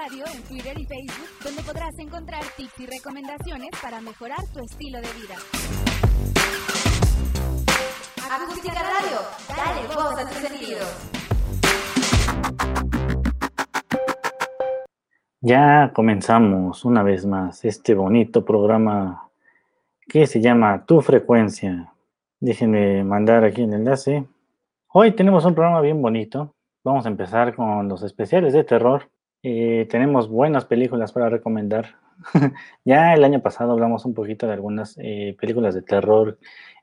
Radio en Twitter y Facebook, donde podrás encontrar tips y recomendaciones para mejorar tu estilo de vida. Acústica Radio, dale voz a tus sentidos. Ya comenzamos una vez más este bonito programa que se llama Tu Frecuencia. Déjenme mandar aquí el enlace. Hoy tenemos un programa bien bonito. Vamos a empezar con los especiales de terror. Eh, tenemos buenas películas para recomendar. ya el año pasado hablamos un poquito de algunas eh, películas de terror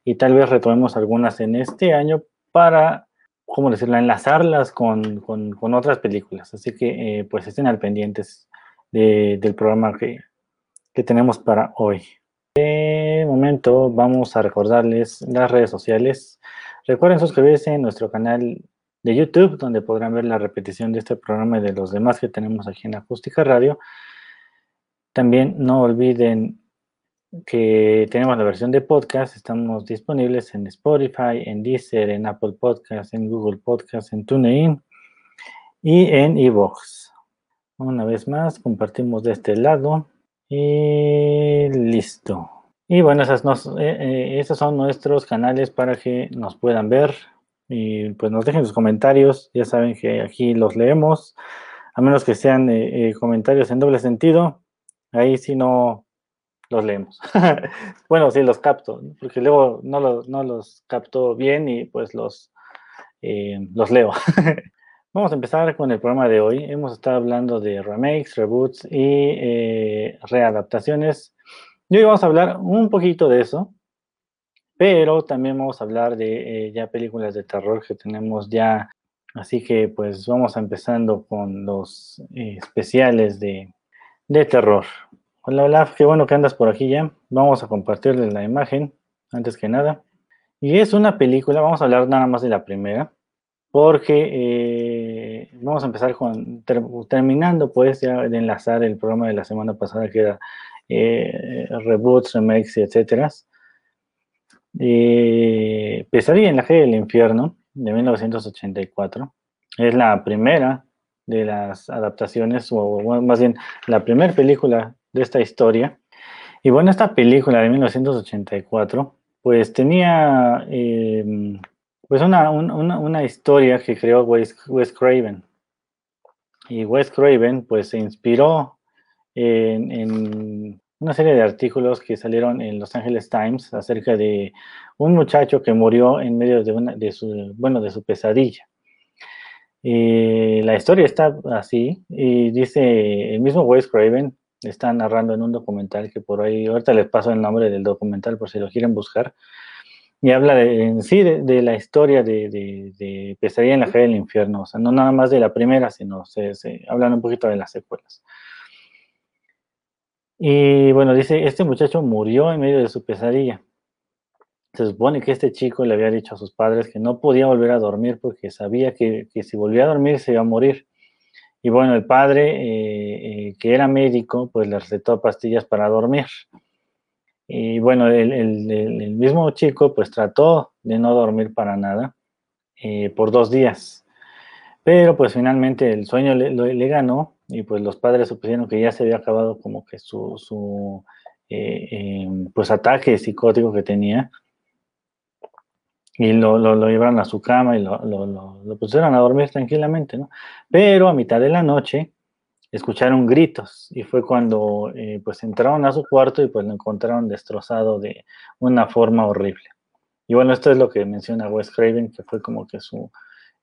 y tal vez retomemos algunas en este año para, ¿cómo decirlo?, enlazarlas con, con, otras películas. Así que eh, pues estén al pendientes del programa que, que tenemos para hoy. De momento vamos a recordarles las redes sociales. Recuerden suscribirse en nuestro canal de YouTube, donde podrán ver la repetición de este programa y de los demás que tenemos aquí en Acústica Radio. También no olviden que tenemos la versión de podcast. Estamos disponibles en Spotify, en Deezer, en Apple Podcasts, en Google Podcasts, en TuneIn y en eVoox. Una vez más, compartimos de este lado y listo. Y bueno, eh, eh, esos son nuestros canales para que nos puedan ver y pues nos dejen sus comentarios. Ya saben que aquí los leemos, a menos que sean eh, comentarios en doble sentido. Ahí sí no los leemos. bueno, sí los capto, porque luego no, no los capto bien y pues los, los leo. Vamos a empezar con el programa de hoy. Hemos estado hablando de remakes, reboots y readaptaciones y hoy vamos a hablar un poquito de eso, pero también vamos a hablar de eh, ya películas de terror que tenemos ya. Así que pues vamos empezando con los eh, especiales de, de terror. Hola, hola, qué bueno que andas por aquí ya. Vamos a compartirles la imagen, antes que nada. Y es una película, vamos a hablar nada más de la primera, porque eh, vamos a empezar con, terminando pues ya de enlazar el programa de la semana pasada que era eh, reboots, remakes, etcétera. Eh, Pesadilla en la calle del infierno, de 1984, es la primera de las adaptaciones, o más bien la primera película de esta historia. Y bueno, esta película de 1984, pues tenía em, pues una, una, historia que creó Wes, Wes Craven. Y Wes Craven pues se inspiró en, una serie de artículos que salieron en Los Angeles Times acerca de un muchacho que murió en medio de, una, de, su, bueno, de su pesadilla. la historia está así y dice el mismo Wes Craven, está narrando en un documental que por ahí, ahorita les paso el nombre del documental por si lo quieren buscar, y habla en sí de, la historia de, de, Pesadilla en la calle del infierno, o sea, no nada más de la primera, sino se, se hablan un poquito de las secuelas. Y bueno, dice, este muchacho murió en medio de su pesadilla. Se supone que este chico le había dicho a sus padres que no podía volver a dormir porque sabía que, si volvía a dormir se iba a morir. Y bueno, el padre, eh, eh, que era médico, pues le recetó pastillas para dormir. Y bueno, el, mismo chico pues trató de no dormir para nada eh, por dos días. Pero pues finalmente el sueño le ganó y pues los padres supusieron que ya se había acabado como que su, su eh, em, pues ataque psicótico que tenía y lo, lo, llevaron a su cama y lo, lo, pusieron a dormir tranquilamente, ¿no? Pero a mitad de la noche escucharon gritos y fue cuando eh, pues entraron a su cuarto y pues lo encontraron destrozado de una forma horrible. Y bueno, esto es lo que menciona Wes Craven, que fue como que su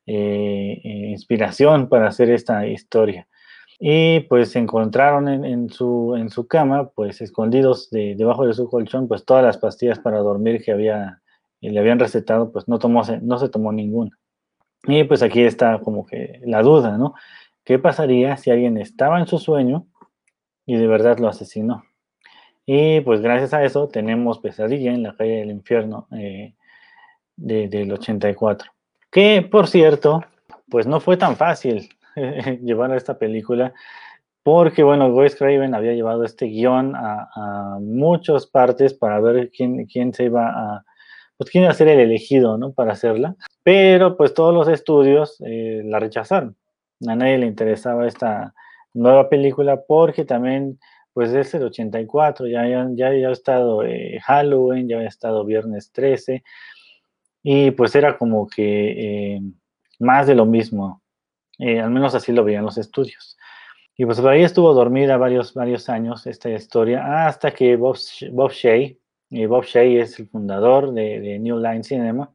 eh, inspiración para hacer esta historia y pues se encontraron en, su, en su cama, pues escondidos debajo de su colchón, pues todas las pastillas para dormir que había, le habían recetado, pues no, tomó, no se tomó ninguna. Y pues aquí está como que la duda, ¿no? ¿Qué pasaría si alguien estaba en su sueño y de verdad lo asesinó? Y pues gracias a eso tenemos Pesadilla en la calle del infierno eh, del 84. Que por cierto, pues no fue tan fácil llevar a esta película, porque bueno, Wes Craven había llevado este guion a, muchas partes para ver quién, quién se iba a, pues quién iba a ser el elegido, ¿no? Para hacerla, pero pues todos los estudios eh, la rechazaron. A nadie le interesaba esta, nueva película porque también pues es el 84, ya, ya, ya había estado eh, Halloween, ya había estado Viernes 13 y pues era como que eh, más de lo mismo, eh, al menos así lo veían los estudios. Y pues por ahí estuvo dormida varios, varios años esta historia, hasta que Bob, Bob Shea, Bob Shea es el fundador de New Line Cinema,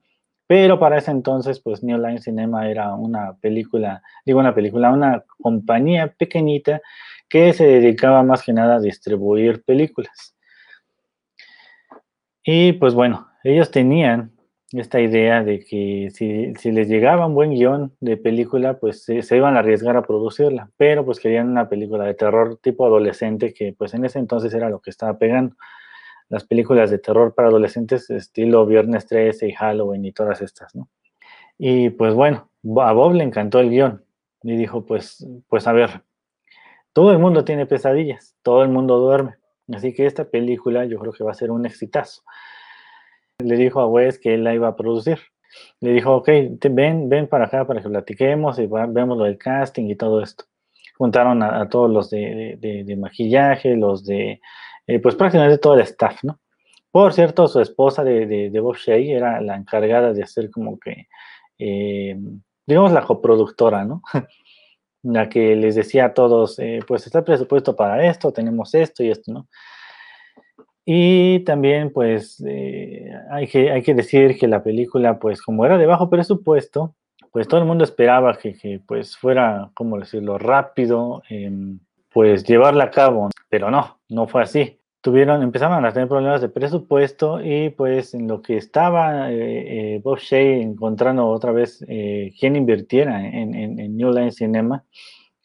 pero para ese entonces, pues New Line Cinema era una película, digo una película, una compañía pequeñita que se dedicaba más que nada a distribuir películas. Y pues bueno, ellos tenían esta idea de que si, les llegaba un buen guion de película, pues se, se, iban a arriesgar a producirla, pero pues querían una película de terror tipo adolescente que pues en ese entonces era lo que estaba pegando las películas de terror para adolescentes, estilo Viernes 13 y Halloween y todas estas, ¿no? Y pues bueno, a Bob le encantó el guion y dijo, pues, pues a ver, todo el mundo tiene pesadillas, todo el mundo duerme, así que esta película yo creo que va a ser un exitazo. Le dijo a Wes que él la iba a producir. Le dijo, ok, ven, ven para acá para que platiquemos y vemos lo del casting y todo esto. Juntaron a, todos los de maquillaje, los de eh, pues prácticamente todo el staff, ¿no? Por cierto, su esposa de, de, Bob Shea era la encargada de hacer como que, eh, digamos, la coproductora, ¿no? la que les decía a todos, eh, pues está el presupuesto para esto, tenemos esto y esto, ¿no? Y también, pues, hay, que, hay que decir que la película, pues, como era de bajo presupuesto, pues todo el mundo esperaba que, que pues, fuera, ¿cómo decirlo?, rápido, pues, llevarla a cabo, pero no, no fue así tuvieron, empezaron a tener problemas de presupuesto y pues en lo que estaba eh, eh, Bob Shea encontrando otra vez eh, quién invirtiera en, en, New Line Cinema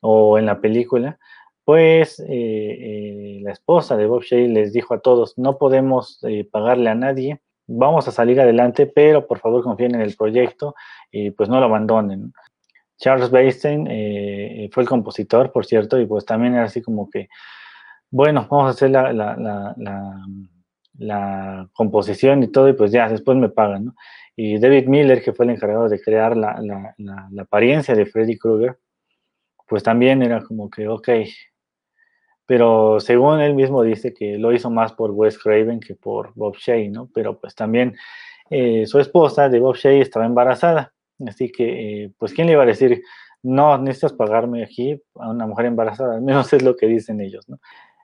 o en la película, pues la esposa de Bob Shea les dijo a todos, no podemos pagarle a nadie, vamos a salir adelante, pero por favor confíen en el proyecto y pues no lo abandonen. Charles Basten fue el compositor, por cierto, y pues también era así como que bueno, vamos a hacer la, composición y todo, y pues ya, después me pagan, ¿no? Y David Miller, que fue el encargado de crear la, apariencia de Freddy Krueger, pues también era como que, ok, pero según él mismo dice que lo hizo más por Wes Craven que por Bob Shea, ¿no? Pero pues también eh, su esposa de Bob Shea estaba embarazada, así que, eh, pues, ¿quién le iba a decir? No, necesitas pagarme aquí a una mujer embarazada, al menos es lo que dicen ellos, ¿no?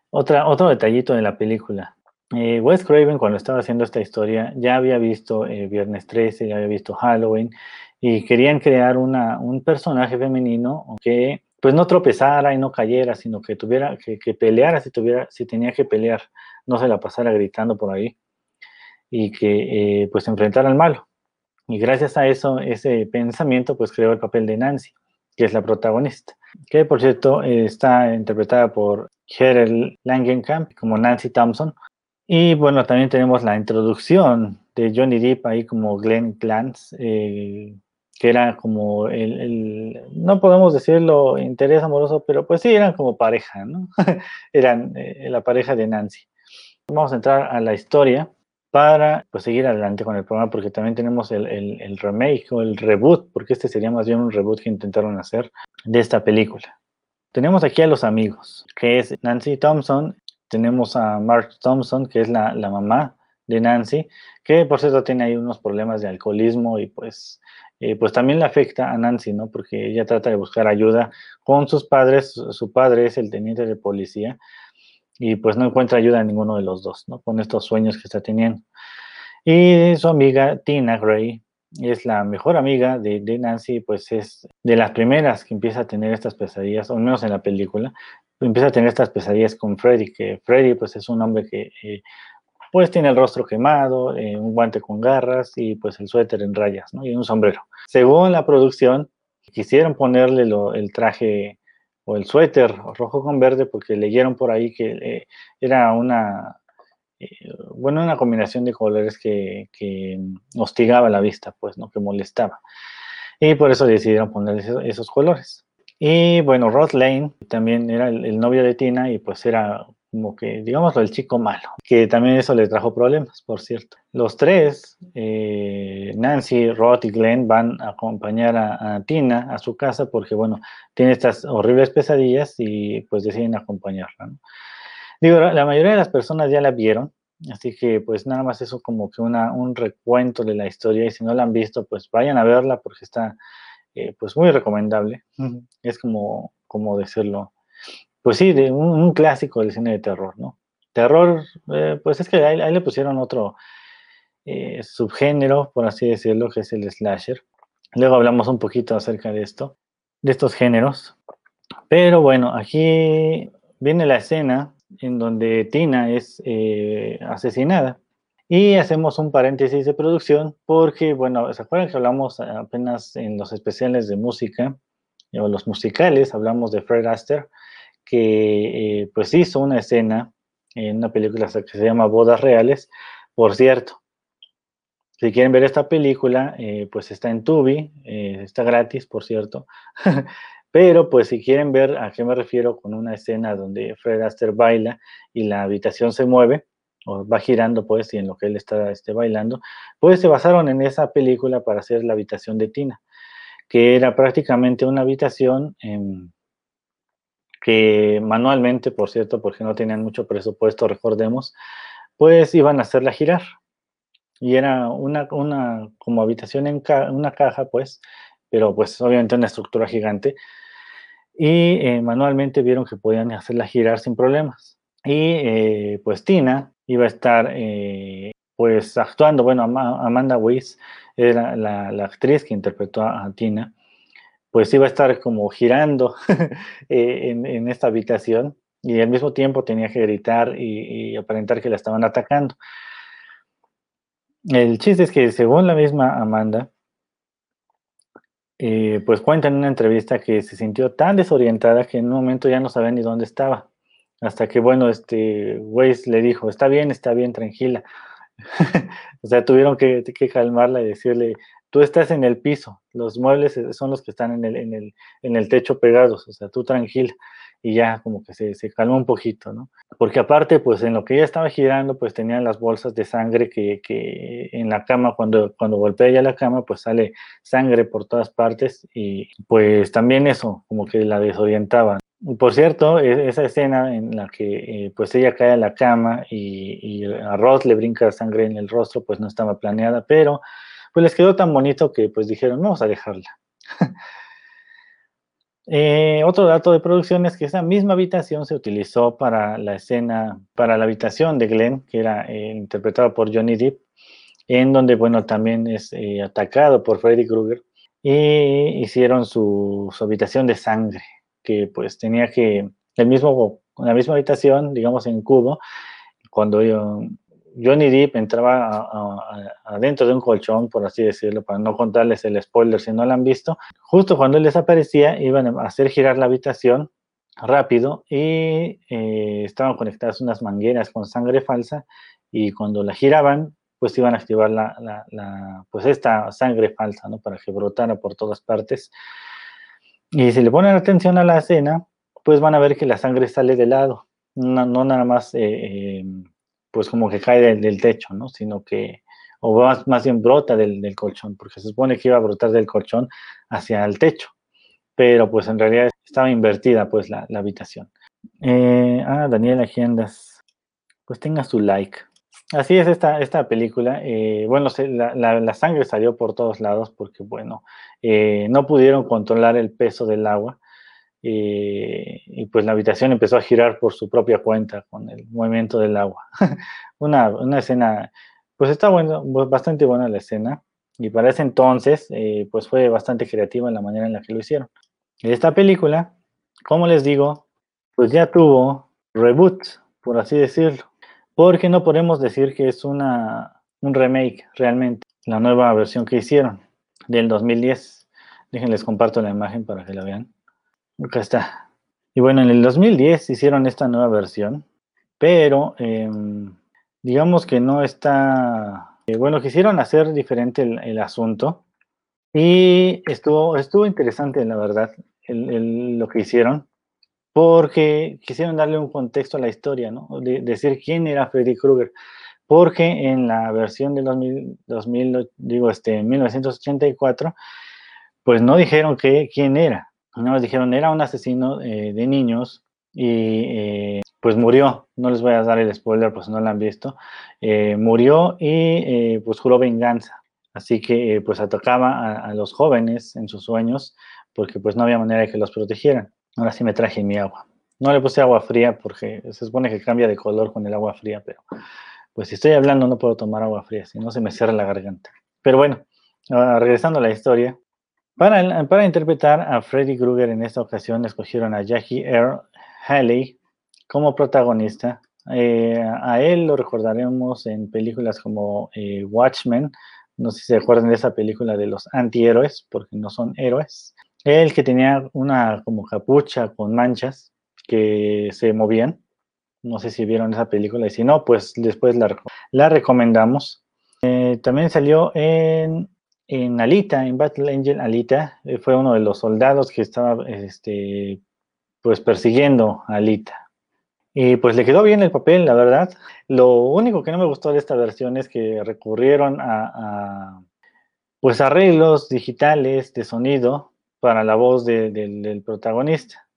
Otra, otro detallito de la película. Eh, Wes Craven cuando estaba haciendo esta historia ya había visto Viernes 13, ya había visto Halloween y querían crear una, un personaje femenino que pues no tropezara y no cayera, sino que tuviera que, que, peleara si tuviera si tenía que pelear, no se la pasara gritando por ahí y que eh, pues enfrentara al malo. Y gracias a eso, ese pensamiento pues creó el papel de Nancy, que es la protagonista, que por cierto está interpretada por Heather Langenkamp como Nancy Thompson. Y bueno, también tenemos la introducción de Johnny Depp ahí como Glenn eh, que era como el, no podemos decirlo interés amoroso, pero pues sí, eran como pareja, ¿no? eran eh, la pareja de Nancy. Vamos a entrar a la historia para pues, seguir adelante con el programa, porque también tenemos el, el, el remake o el reboot, porque este sería más bien un reboot que intentaron hacer de esta película. Tenemos aquí a los amigos, que es Nancy Thompson, tenemos a Mark Thompson, que es la, mamá de Nancy, que por cierto tiene ahí unos problemas de alcoholismo y pues, eh, pues también le afecta a Nancy, ¿no? Porque ella trata de buscar ayuda con sus padres, su padre es el teniente de policía y pues no encuentra ayuda en ninguno de los dos, ¿no? Con estos sueños que está teniendo. Y su amiga Tina Gray, es la mejor amiga de, Nancy, pues es de las primeras que empieza a tener estas pesadillas, o al menos en la película, empieza a tener estas pesadillas con Freddy, que Freddy pues es un hombre que eh, pues tiene el rostro quemado, eh, un guante con garras y pues el suéter en rayas, ¿no? Y un sombrero. Según la producción, quisieron ponerle el traje o el suéter rojo con verde porque leyeron por ahí que eh, era una eh, bueno, una combinación de colores que, hostigaba la vista, pues, ¿no? Que molestaba. Y por eso decidieron poner esos, colores. Y bueno, Rod Lane también era el, novio de Tina y pues era como que, digámoslo, el chico malo, que también eso le trajo problemas, por cierto. Los tres, eh, Nancy, Rod y Glenn, van a acompañar a, Tina a su casa porque, bueno, tiene estas horribles pesadillas y pues deciden acompañarla. Digo, la mayoría de las personas ya la vieron, así que pues nada más eso como que una, un recuento de la historia y si no la han visto, pues vayan a verla porque está eh, pues muy recomendable. Es como, como decirlo, pues sí, de un, clásico del cine de terror, ¿no? Terror, eh, pues es que ahí, le pusieron otro eh, subgénero, por así decirlo, que es el slasher. Luego hablamos un poquito acerca de esto, de estos géneros. Pero bueno, aquí viene la escena en donde Tina es eh, asesinada. Y hacemos un paréntesis de producción porque, bueno, ¿se acuerdan que hablamos apenas en los especiales de música o los musicales? Hablamos de Fred Astaire que eh, pues hizo una escena en una película que se llama Bodas Reales. Por cierto, si quieren ver esta película, eh, pues está en Tubi, eh, está gratis, por cierto. Pero pues si quieren ver a qué me refiero con una escena donde Fred Astaire baila y la habitación se mueve, o va girando pues, y en lo que él está este, bailando, pues se basaron en esa película para hacer la habitación de Tina, que era prácticamente una habitación en que manualmente, por cierto, porque no tenían mucho presupuesto, recordemos, pues iban a hacerla girar. Y era una, una como habitación en una caja, pues, pero pues obviamente una estructura gigante. Y eh, manualmente vieron que podían hacerla girar sin problemas. Y eh, pues Tina iba a estar eh, pues actuando, bueno, Amanda Weiss era la, la, actriz que interpretó a Tina, pues iba a estar como girando eh, en, esta habitación y al mismo tiempo tenía que gritar y, aparentar que la estaban atacando. El chiste es que según la misma Amanda, eh, pues cuenta en una entrevista que se sintió tan desorientada que en un momento ya no sabía ni dónde estaba. Hasta que, bueno, este Weiss le dijo, está bien, está bien, tranquila. o sea, tuvieron que, que, calmarla y decirle, tú estás en el piso, los muebles e, son los que están en el, en el, en el techo pegados, o sea, tú tranquila. Y ya como que se, se calmó un poquito, ¿no? Porque aparte, pues en lo que ella estaba girando, pues tenían las bolsas de sangre que, que en la cama, cuando, cuando golpea ya la cama, pues sale sangre por todas partes y pues también eso, como que la desorientaba. Por cierto, e, esa escena en la que eh, pues ella cae a la cama y, y, a Ross le brinca sangre en el rostro, pues no estaba planeada, pero pues les quedó tan bonito que pues dijeron, vamos a dejarla. Eh, otro dato de producción es que esa misma habitación se utilizó para la escena, para la habitación de Glenn, que era eh, interpretada por Johnny Depp, en donde, bueno, también es eh, atacado por Freddy Krueger, y hicieron su, habitación de sangre, que pues tenía que, el mismo, la misma habitación, digamos en cubo, cuando Johnny Depp entraba adentro de un colchón, por así decirlo, para no contarles el spoiler si no lo han visto. Justo cuando él desaparecía, iban a hacer girar la habitación rápido y eh, estaban conectadas unas mangueras con sangre falsa y cuando la giraban, pues iban a activar la, pues esta sangre falsa, ¿no? Para que brotara por todas partes. Y si le ponen atención a la escena, pues van a ver que la sangre sale de lado, no, nada más... Eh, eh, pues como que cae del, techo, ¿no? Sino que, o más, más bien brota del, colchón, porque se supone que iba a brotar del colchón hacia el techo, pero pues en realidad estaba invertida pues la, habitación. Eh, ah, Daniel Agendas, pues tenga su like. Así es esta, esta película. Eh, bueno, la, sangre salió por todos lados porque, bueno, eh, no pudieron controlar el peso del agua eh, y pues la habitación empezó a girar por su propia cuenta con el movimiento del agua. una, una, escena, pues está bueno, bastante buena la escena y para ese entonces eh, pues fue bastante creativa en la manera en la que lo hicieron. Esta película, como les digo, pues ya tuvo reboot, por así decirlo, porque no podemos decir que es una, un remake realmente, la nueva versión que hicieron del 2010. Déjenles comparto la imagen para que la vean. Acá está. Y bueno, en el 2010 hicieron esta nueva versión, pero em, digamos que no está... Eh, bueno, quisieron hacer diferente el, asunto y estuvo, estuvo interesante, la verdad, lo que hicieron, porque quisieron darle un contexto a la historia, ¿no? De, decir quién era Freddy Krueger, porque en la versión de 2000, digo, este, 1984, pues no dijeron que, quién era, no nos dijeron era un asesino eh, de niños y eh, pues murió, no les voy a dar el spoiler pues no lo han visto, eh, murió y pues juró venganza, así que pues atacaba a, a los jóvenes en sus sueños porque pues no había manera de que los protegieran. Ahora sí me traje mi agua. No le puse agua fría porque se supone que cambia de color con el agua fría, pero pues si estoy hablando no puedo tomar agua fría, si no se me cierra la garganta. Pero bueno, ah, regresando a la historia. Para, interpretar a Freddy Krueger en esta ocasión escogieron a Jackie Earl Haley como protagonista. Eh, a él lo recordaremos en películas como eh, Watchmen, no sé si se acuerdan de esa película de los antihéroes, porque no son héroes. El que tenía una como capucha con manchas que se movían. No sé si vieron esa película y si no, pues después la, la recomendamos. Eh, también salió en, en, Alita, en Battle Angel Alita. Eh, fue uno de los soldados que estaba este, pues persiguiendo a Alita. Y pues le quedó bien el papel, la verdad. Lo único que no me gustó de esta versión es que recurrieron a, pues arreglos digitales de sonido para la voz del protagonista.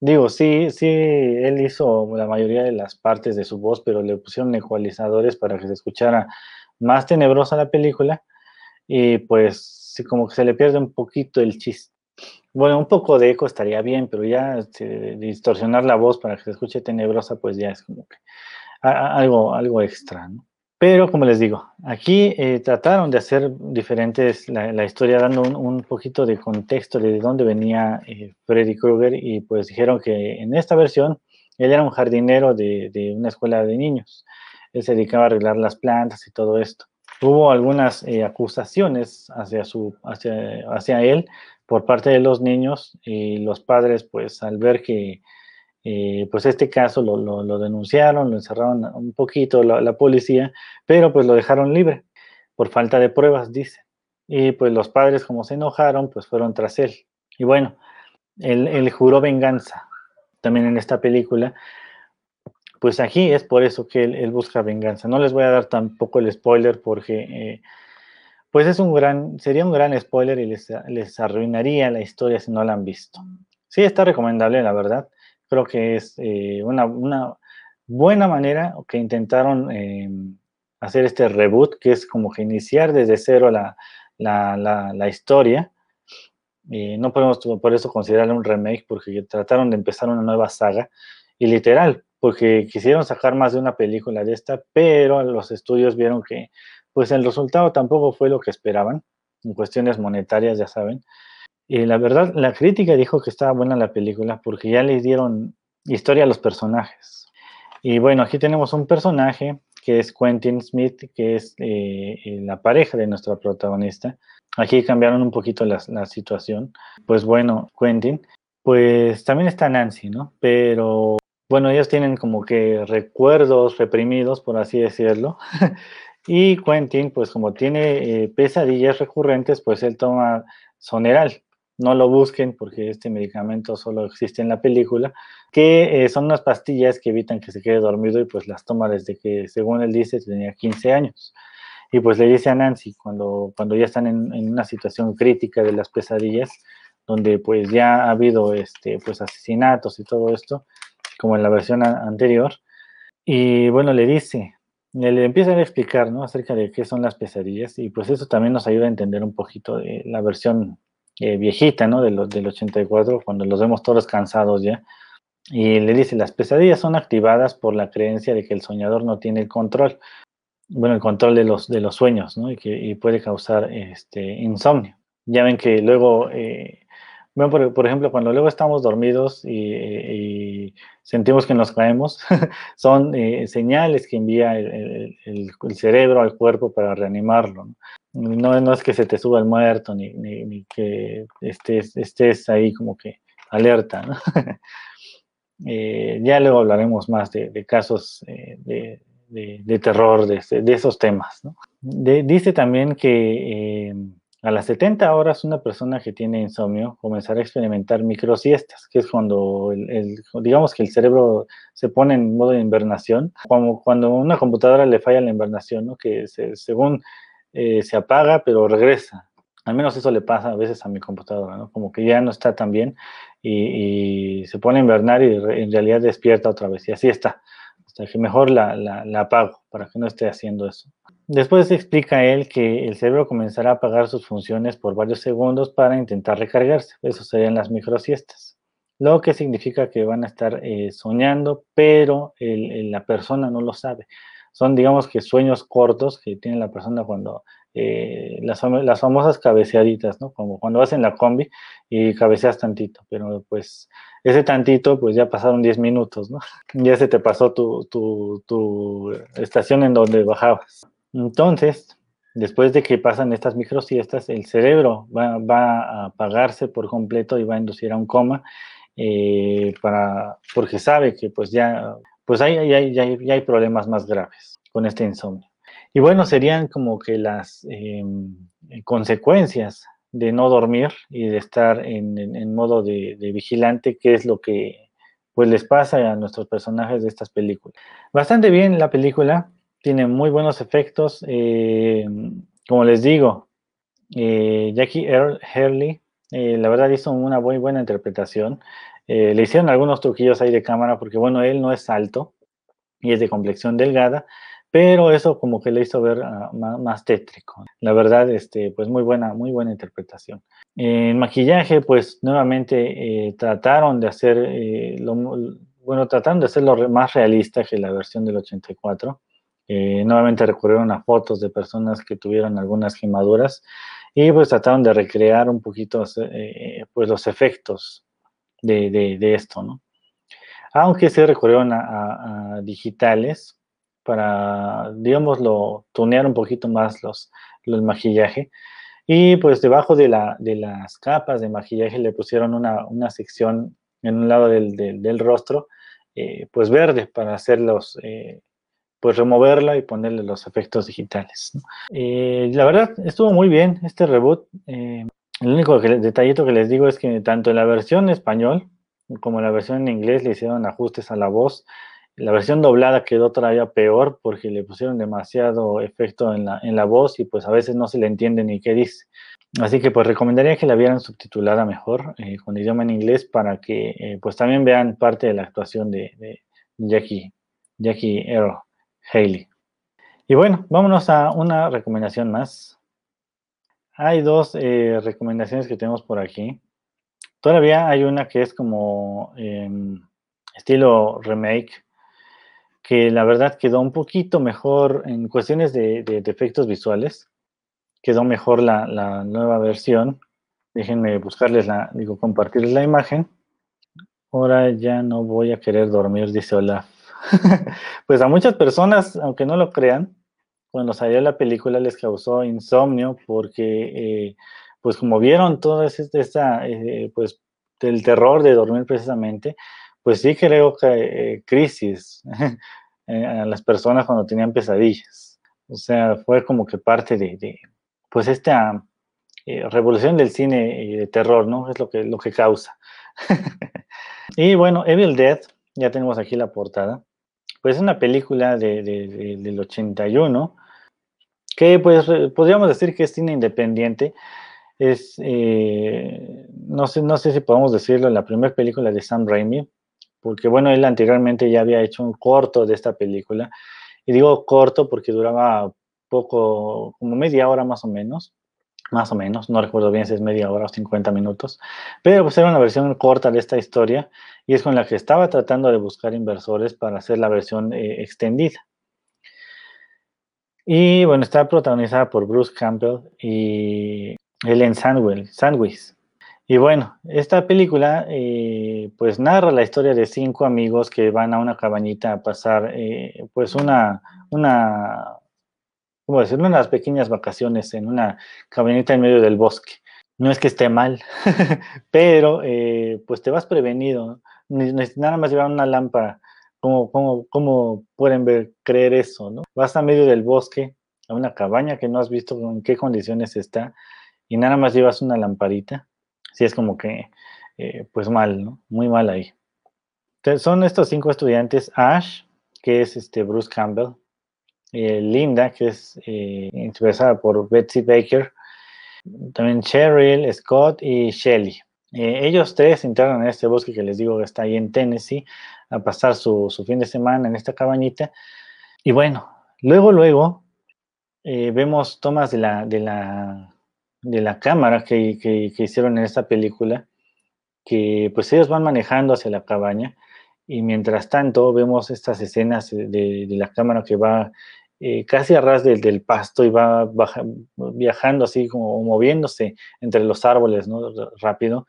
Digo, sí, sí, él hizo la mayoría de las partes de su voz, pero le pusieron ecualizadores para que se escuchara más tenebrosa la película y pues como que se le pierde un poquito el chiste. Bueno, un poco de eco estaría bien, pero ya este, distorsionar la voz para que se escuche tenebrosa, pues ya es como que algo, algo extra, ¿no? Pero como les digo, aquí eh, trataron de hacer diferentes la, historia, dando un, poquito de contexto de dónde venía eh, Freddy Krueger y pues dijeron que en esta versión él era un jardinero de, una escuela de niños. Él se dedicaba a arreglar las plantas y todo esto. Hubo algunas eh, acusaciones hacia, su, hacia, él por parte de los niños y los padres pues al ver que eh, pues este caso lo, denunciaron, lo encerraron un poquito la, policía, pero pues lo dejaron libre por falta de pruebas, dice. Y pues los padres como se enojaron, pues fueron tras él. Y bueno, él, juró venganza también en esta película. Pues aquí es por eso que él, busca venganza. No les voy a dar tampoco el spoiler porque eh, pues es un gran, sería un gran spoiler y les, les arruinaría la historia si no la han visto. Sí, está recomendable, la verdad creo que es eh, una, buena manera que intentaron eh, hacer este reboot, que es como que iniciar desde cero la, historia. no podemos por eso considerarlo un remake, porque trataron de empezar una nueva saga, y literal, porque quisieron sacar más de una película de esta, pero los estudios vieron que pues el resultado tampoco fue lo que esperaban, en cuestiones monetarias, ya saben. Y la verdad, la crítica dijo que estaba buena la película porque ya le dieron historia a los personajes. Y bueno, aquí tenemos un personaje que es Quentin Smith, que es eh, la pareja de nuestra protagonista. Aquí cambiaron un poquito la, la, situación. Pues bueno, Quentin, pues también está Nancy, ¿no? Pero bueno, ellos tienen como que recuerdos reprimidos, por así decirlo. y Quentin, pues como tiene eh, pesadillas recurrentes, pues él toma Soneral, no lo busquen porque este medicamento solo existe en la película, que eh, son unas pastillas que evitan que se quede dormido y pues las toma desde que, según él dice, tenía 15 años. Y pues le dice a Nancy, cuando, cuando ya están en, una situación crítica de las pesadillas, donde pues ya ha habido este, pues asesinatos y todo esto, como en la versión anterior, y bueno, le dice, le, le empieza a explicar, ¿no? Acerca de qué son las pesadillas, y pues eso también nos ayuda a entender un poquito de la versión eh, viejita, ¿no? De del 84, cuando los vemos todos cansados ya. Y le dice, las pesadillas son activadas por la creencia de que el soñador no tiene el control, bueno, el control de los, de los sueños, ¿no? Y que puede causar este, insomnio. Ya ven que luego, eh, bueno, por, ejemplo, cuando luego estamos dormidos y, sentimos que nos caemos, son eh, señales que envía el, el, cerebro al cuerpo para reanimarlo. ¿no? No, es que se te suba el muerto, ni, ni, que estés, estés ahí como que alerta. ¿no? Eh, ya luego hablaremos más de, casos eh, de, terror, de, esos temas. ¿no? dice también que, eh, A las 70 horas, una persona que tiene insomnio comenzará a experimentar microsiestas, que es cuando, el, digamos que el cerebro se pone en modo de invernación, como cuando una computadora le falla la invernación, ¿no? que según eh, se apaga, pero regresa. Al menos eso le pasa a veces a mi computadora, ¿no? como que ya no está tan bien y, se pone a invernar y en realidad despierta otra vez, y así está, hasta que mejor la, la apago para que no esté haciendo eso. Después explica él que el cerebro comenzará a apagar sus funciones por varios segundos para intentar recargarse. Eso serían las microsiestas. Lo que significa que van a estar eh, soñando, pero la persona no lo sabe. Son, digamos que, sueños cortos que tiene la persona cuando eh, las, famosas cabeceaditas, ¿no? Como cuando vas en la combi y cabeceas tantito, pero pues ese tantito, pues ya pasaron 10 minutos, ¿no? Ya se te pasó tu, tu estación en donde bajabas. Entonces, después de que pasan estas microsiestas, el cerebro va, a apagarse por completo y va a inducir a un coma eh, para, porque sabe que pues ya, pues hay, hay, problemas más graves con este insomnio. Y bueno, serían como que las em, consecuencias de no dormir y de estar en, modo de, de, vigilante, que es lo que pues les pasa a nuestros personajes de estas películas. Bastante bien la película, tiene muy buenos efectos. Eh, como les digo, eh, Jackie Hurley, eh, la verdad hizo una muy buena interpretación. le hicieron algunos truquillos ahí de cámara porque, bueno, él no es alto y es de complexión delgada, pero eso como que le hizo ver ah, más, tétrico. La verdad, este, pues muy buena, muy buena interpretación. En maquillaje, pues nuevamente trataron de hacer, lo, bueno, trataron de hacerlo más realista que la versión del 84. Eh, nuevamente recurrieron a fotos de personas que tuvieron algunas quemaduras y pues trataron de recrear un poquito eh, pues los efectos de, esto, ¿no? Aunque se recurrieron a, digitales para, digámoslo, tunear un poquito más los, el maquillaje. Y pues debajo de, la, de, las capas de maquillaje le pusieron una, sección en un lado del, rostro, eh, pues verde para hacer los, pues removerla y ponerle los efectos digitales. Eh, la verdad, estuvo muy bien este reboot. Eh, el único detallito que les digo es que tanto en la versión español como en la versión en inglés le hicieron ajustes a la voz. La versión doblada quedó todavía peor porque le pusieron demasiado efecto en la, en la voz y pues a veces no se le entiende ni qué dice. Así que pues recomendaría que la vieran subtitulada mejor eh, con idioma en inglés para que pues también vean parte de la actuación de, de Jackie, Jackie Earl. Haley. Y bueno, vámonos a una recomendación más. Hay dos eh, recomendaciones que tenemos por aquí. Todavía hay una que es como em, estilo remake, que la verdad quedó un poquito mejor en cuestiones de, efectos visuales. Quedó mejor la, la, nueva versión. Déjenme buscarles la, digo, compartirles la imagen. Ahora ya no voy a querer dormir, dice Olaf. pues a muchas personas, aunque no lo crean, cuando salió la película les causó insomnio porque, eh, pues como vieron todo esta, eh, pues del terror de dormir precisamente, pues sí creo que eh, crisis a las personas cuando tenían pesadillas. O sea, fue como que parte de, pues esta revolución del cine de terror, ¿no? Es lo que, lo que causa. y bueno, Evil Dead, ya tenemos aquí la portada pues es una película de, del 81 que pues eh, podríamos decir que es cine independiente. Es, eh, no, sé, no sé si podemos decirlo, la primera película de Sam Raimi, porque bueno, él anteriormente ya había hecho un corto de esta película, y digo corto porque duraba poco, como media hora más o menos, más o menos, no recuerdo bien si es media hora o 50 minutos, pero pues era una versión corta de esta historia y es con la que estaba tratando de buscar inversores para hacer la versión eh, extendida. Y bueno, está protagonizada por Bruce Campbell y Ellen Sandwich. Y bueno, esta película eh, pues narra la historia de cinco amigos que van a una cabañita a pasar eh, pues una, una ¿cómo decirlo? Unas pequeñas vacaciones en una camioneta en medio del bosque. No es que esté mal, pero eh, pues te vas prevenido. Nada más llevar una lámpara. ¿Cómo, cómo, pueden ver, creer eso? ¿no? Vas a medio del bosque, a una cabaña que no has visto en qué condiciones está, y nada más llevas una lamparita, sí es como que, eh, pues mal, ¿no? Muy mal ahí. Son estos cinco estudiantes, Ash, que es este Bruce Campbell, eh, Linda, que es eh, por Betsy Baker, también Cheryl, Scott y Shelly. Eh, ellos tres entraron en este bosque que les digo que está ahí en Tennessee a pasar su, fin de semana en esta cabañita. Y bueno, luego, luego eh, vemos tomas de la, de la, de la cámara que, que, hicieron en esta película, que pues ellos van manejando hacia la cabaña y mientras tanto vemos estas escenas de, de la cámara que va eh, casi a ras del, pasto y va viajando así como moviéndose entre los árboles, ¿no? Rápido.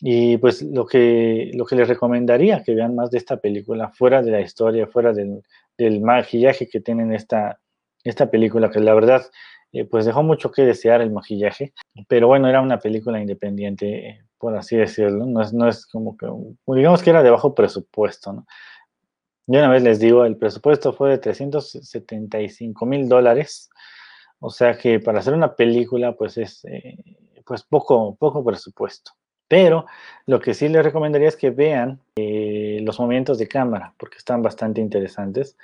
Y pues lo que, lo que les recomendaría que vean más de esta película, fuera de la historia, fuera del, del maquillaje que tienen esta, esta película, que la verdad eh, pues dejó mucho que desear el maquillaje, pero bueno, era una película independiente, eh, por así decirlo, no es, no es como que, digamos que era de bajo presupuesto, ¿no? Yo una vez les digo, el presupuesto fue de 375 mil dólares, o sea que para hacer una película, pues es eh, pues poco, poco presupuesto. Pero lo que sí les recomendaría es que vean eh, los movimientos de cámara, porque están bastante interesantes.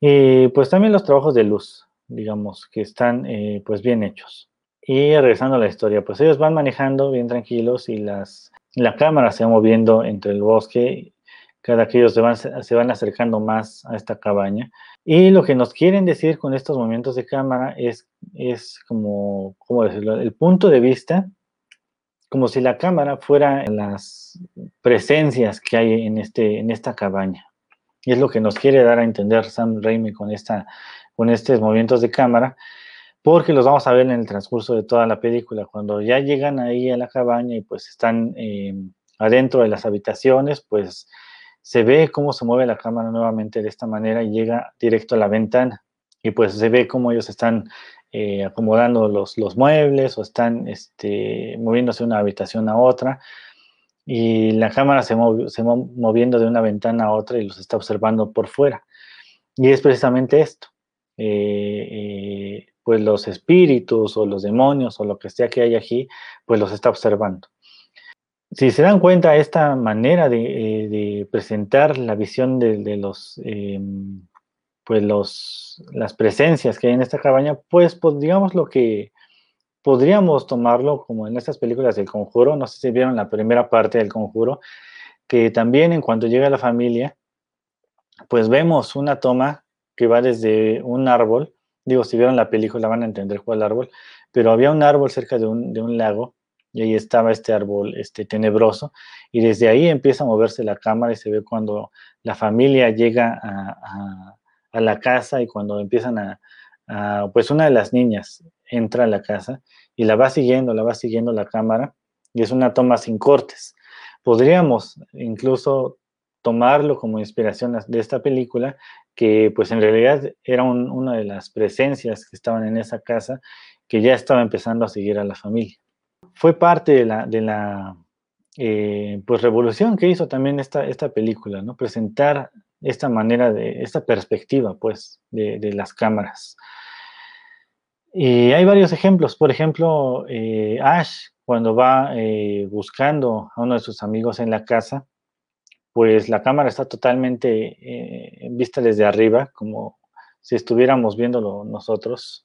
Y pues también los trabajos de luz, digamos, que están eh, pues bien hechos. Y regresando a la historia, pues ellos van manejando bien tranquilos y las, la cámara se va moviendo entre el bosque cada que ellos se van, se van acercando más a esta cabaña. Y lo que nos quieren decir con estos movimientos de cámara es, es como, ¿cómo decirlo? El punto de vista, como si la cámara fuera las presencias que hay en, este, en esta cabaña. Y es lo que nos quiere dar a entender Sam Raimi con, esta, con estos movimientos de cámara, porque los vamos a ver en el transcurso de toda la película. Cuando ya llegan ahí a la cabaña y pues están eh, adentro de las habitaciones, pues se ve cómo se mueve la cámara nuevamente de esta manera y llega directo a la ventana. Y pues se ve cómo ellos están eh, acomodando los, muebles o están este, moviéndose de una habitación a otra. Y la cámara se, se moviendo de una ventana a otra y los está observando por fuera. Y es precisamente esto. Eh, eh, pues los espíritus o los demonios o lo que sea que hay aquí, pues los está observando si se dan cuenta, esta manera de, eh, presentar la visión de, los, em, pues los, las presencias que hay en esta cabaña, pues, pues, digamos lo que podríamos tomarlo como en estas películas del conjuro, no sé si vieron la primera parte del conjuro, que también en cuanto llega la familia, pues vemos una toma que va desde un árbol, digo, si vieron la película van a entender cuál árbol, pero había un árbol cerca de un, de un lago y ahí estaba este árbol este, tenebroso, y desde ahí empieza a moverse la cámara y se ve cuando la familia llega a, la casa y cuando empiezan a, pues una de las niñas entra a la casa y la va siguiendo, la va siguiendo la cámara, y es una toma sin cortes. Podríamos incluso tomarlo como inspiración de esta película, que pues en realidad era una de las presencias que estaban en esa casa, que ya estaba empezando a seguir a la familia fue parte de la, eh, pues revolución que hizo también esta, esta película, ¿no? Presentar esta manera de, esta perspectiva, pues, de, las cámaras. Y hay varios ejemplos. Por ejemplo, eh, Ash, cuando va eh, buscando a uno de sus amigos en la casa, pues la cámara está totalmente vista desde arriba, como si estuviéramos viéndolo nosotros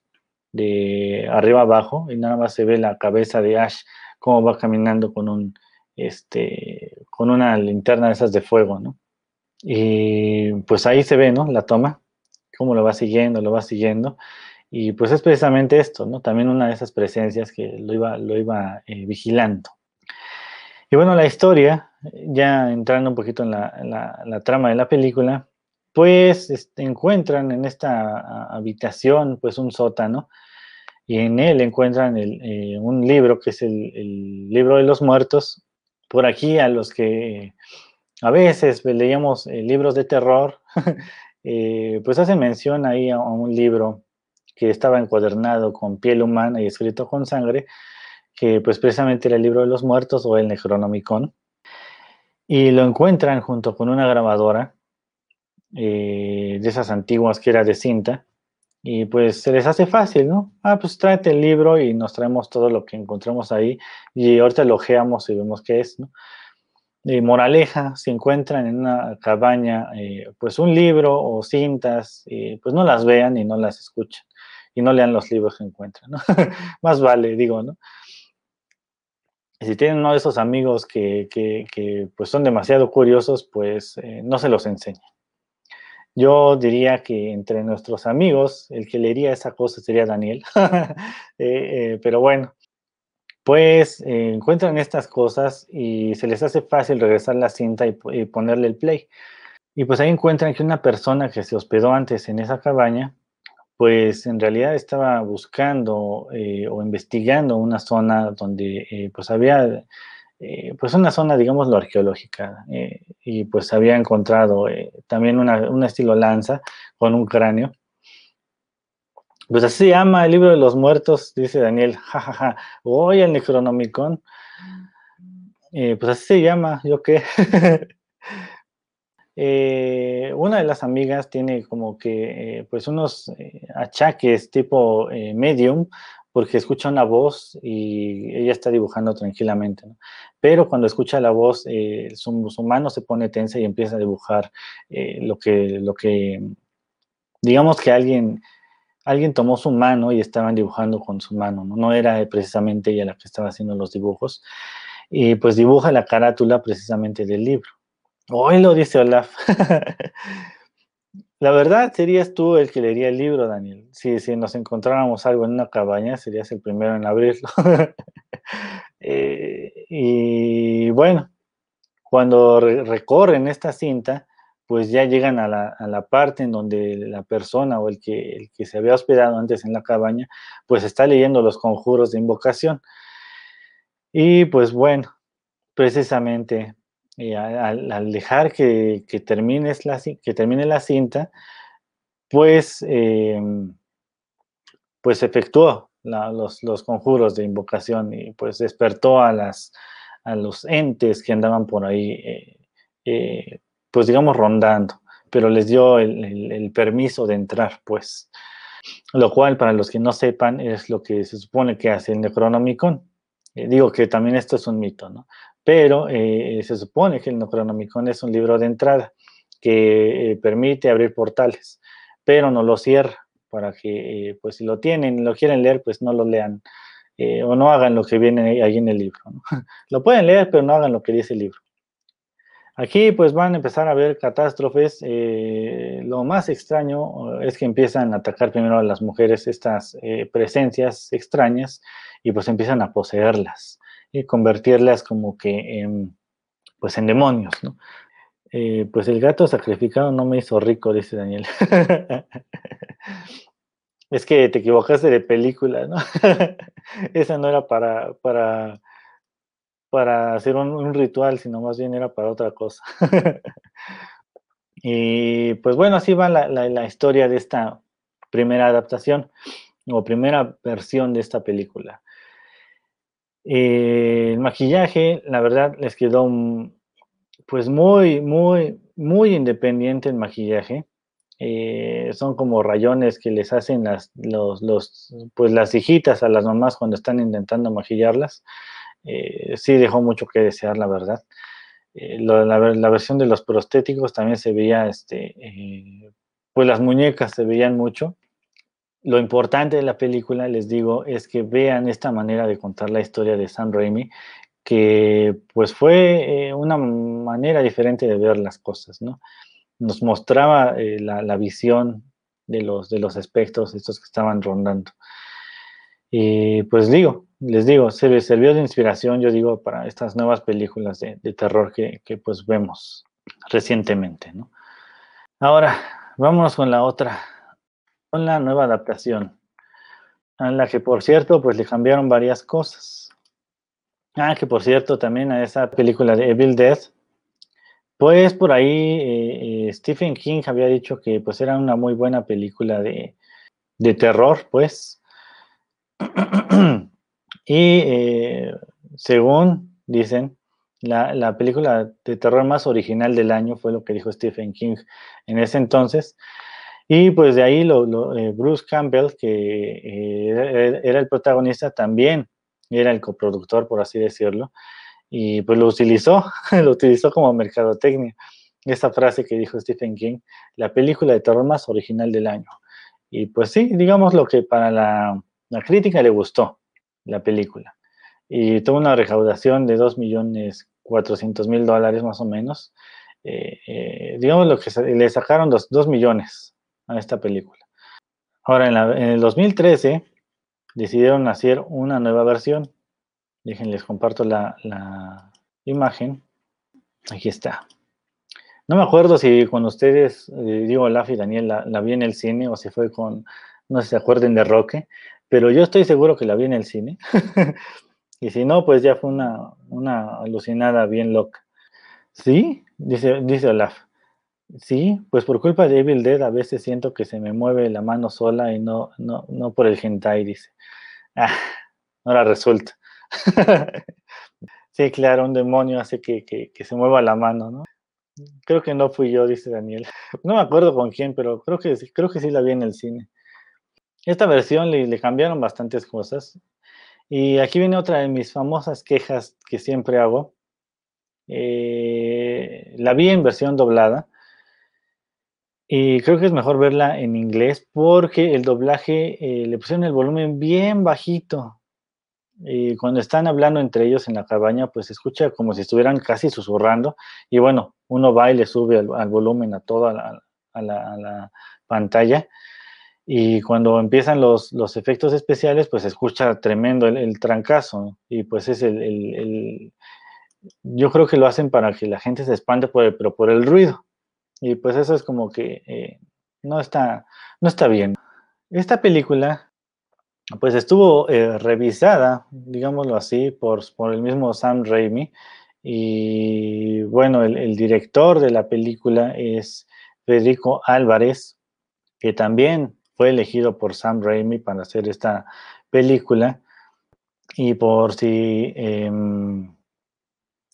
de arriba abajo y nada más se ve la cabeza de Ash como va caminando con un este con una linterna de esas de fuego, ¿no? Y pues ahí se ve, ¿no? La toma, cómo lo va siguiendo, lo va siguiendo. Y pues es precisamente esto, ¿no? También una de esas presencias que lo iba, lo iba eh, vigilando. Y bueno, la historia, ya entrando un poquito en la, la trama de la película, pues este, encuentran en esta habitación pues un sótano y en él encuentran eh, un libro que es el, libro de los muertos. Por aquí a los que a veces leíamos eh, libros de terror, eh, pues hace mención ahí a, un libro que estaba encuadernado con piel humana y escrito con sangre, que pues precisamente era el libro de los muertos o el Necronomicon. Y lo encuentran junto con una grabadora eh, de esas antiguas que era de cinta, y pues se les hace fácil, ¿no? Ah, pues tráete el libro y nos traemos todo lo que encontramos ahí y ahorita lo y vemos qué es, ¿no? moraleja, si encuentran en una cabaña eh, pues un libro o cintas, pues no las vean y no las escuchen y no lean los libros que encuentran, ¿no? Más vale, digo, ¿no? si tienen uno de esos amigos que, pues son demasiado curiosos, pues eh, no se los enseñen. Yo diría que entre nuestros amigos, el que leería esa cosa sería Daniel. Eh, eh, pero bueno, pues encuentran estas cosas y se les hace fácil regresar la cinta y, y, ponerle el play. Y pues ahí encuentran que una persona que se hospedó antes en esa cabaña, pues en realidad estaba buscando eh, o investigando una zona donde eh, pues había, eh, pues una zona, digámoslo, arqueológica, y pues había encontrado también una, un estilo lanza con un cráneo. Pues así se llama el libro de los muertos, dice Daniel, jajaja, voy al Necronomicon. pues así se llama, yo qué. Eh, una de las amigas tiene como que eh, pues unos eh, achaques tipo medium porque escucha una voz y ella está dibujando tranquilamente, pero cuando escucha la voz su, mano se pone tensa y empieza a dibujar lo que lo que digamos que alguien alguien tomó su mano y estaban dibujando con su mano, no, no era precisamente ella la que estaba haciendo los dibujos y pues dibuja la carátula precisamente del libro. Hoy lo dice Olaf. La verdad, serías tú el que leería el libro, Daniel. Si, si nos encontráramos algo en una cabaña, serías el primero en abrirlo. Eh, y bueno, cuando recorren esta cinta, pues ya llegan a la, parte en donde la persona o el que, el que se había hospedado antes en la cabaña, pues está leyendo los conjuros de invocación. Y pues bueno, precisamente y al, dejar que, que, la, que termine la cinta, pues, em, pues efectuó los, conjuros de invocación y pues despertó a, las, a los entes que andaban por ahí, eh, eh, pues digamos, rondando, pero les dio el, permiso de entrar, pues. Lo cual, para los que no sepan, es lo que se supone que hace el Necronomicon. Eh, digo que también esto es un mito, ¿no? Pero eh, se supone que el Necronomicon es un libro de entrada que eh, permite abrir portales, pero no lo cierra para que, eh, pues si lo tienen, lo quieren leer, pues no lo lean o no hagan lo que viene ahí en el libro. lo pueden leer, pero no hagan lo que dice el libro. Aquí pues van a empezar a ver catástrofes. lo más extraño es que empiezan a atacar primero a las mujeres estas presencias extrañas y pues empiezan a poseerlas y convertirlas como que en, pues en demonios, ¿no? Eh, pues el gato sacrificado no me hizo rico, dice Daniel. es que te equivocaste de película, ¿no? Esa no era para, para, para hacer un, ritual, sino más bien era para otra cosa. y pues bueno, así va la, la historia de esta primera adaptación o primera versión de esta película. Eh, el maquillaje, la verdad, les quedó pues muy, muy, muy independiente el maquillaje. Eh, son como rayones que les hacen las, los, pues las hijitas a las mamás cuando están intentando maquillarlas. Eh, sí dejó mucho que desear, la verdad. la, la, versión de los prostéticos también se veía, este, pues las muñecas se veían mucho lo importante de la película, les digo, es que vean esta manera de contar la historia de Sam Raimi, que pues fue eh, una manera diferente de ver las cosas, ¿no? Nos mostraba eh, la, visión de los, de los espectros, estos que estaban rondando. Y pues digo, les digo, se sirvió de inspiración, yo digo, para estas nuevas películas de, terror que, que, pues vemos recientemente. Ahora, vámonos con la otra con la nueva adaptación, a la que por cierto, pues le cambiaron varias cosas. Ah, que por cierto, también a esa película de Evil Death, pues por ahí eh, eh, Stephen King había dicho que pues era una muy buena película de, terror, pues. y eh, según dicen, la, la, película de terror más original del año fue lo que dijo Stephen King en ese entonces. Y pues de ahí lo, eh, Bruce Campbell, que eh, era el protagonista, también era el coproductor, por así decirlo, y pues lo utilizó, lo utilizó como mercadotecnia. Esa frase que dijo Stephen King, la película de terror más original del año. Y pues sí, digamos lo que para la, crítica le gustó la película. Y tuvo una recaudación de 2.400.000 dólares más o menos. Eh, eh, digamos lo que le sacaron 2 millones a esta película. Ahora, en, en, el 2013 decidieron hacer una nueva versión. Déjenles comparto la, la imagen. Aquí está. No me acuerdo si con ustedes, eh, digo, Olaf y Daniel, la, vi en el cine o si fue con, no sé si se acuerden de Roque, pero yo estoy seguro que la vi en el cine. y si no, pues ya fue una, una alucinada bien loca. ¿Sí? Dice, dice Olaf. Sí, pues por culpa de Evil Dead a veces siento que se me mueve la mano sola y no, no, no por el hentai, dice. Ah, ahora resulta. sí, claro, un demonio hace que, que se mueva la mano, ¿no? Creo que no fui yo, dice Daniel. No me acuerdo con quién, pero creo que, creo que sí la vi en el cine. Esta versión le, cambiaron bastantes cosas. Y aquí viene otra de mis famosas quejas que siempre hago. Eh, la vi en versión doblada. Y creo que es mejor verla en inglés porque el doblaje eh, le pusieron el volumen bien bajito. Y cuando están hablando entre ellos en la cabaña, pues se escucha como si estuvieran casi susurrando. Y bueno, uno va y le sube al, volumen a toda la, pantalla. Y cuando empiezan los, los, efectos especiales, pues se escucha tremendo el, trancazo. Y pues es el, Yo creo que lo hacen para que la gente se espante, por pero por el ruido. Y pues eso es como que eh, no, está, no está bien. Esta película pues estuvo eh, revisada, digámoslo así, por, por, el mismo Sam Raimi. Y bueno, el, director de la película es Federico Álvarez, que también fue elegido por Sam Raimi para hacer esta película. Y por si em,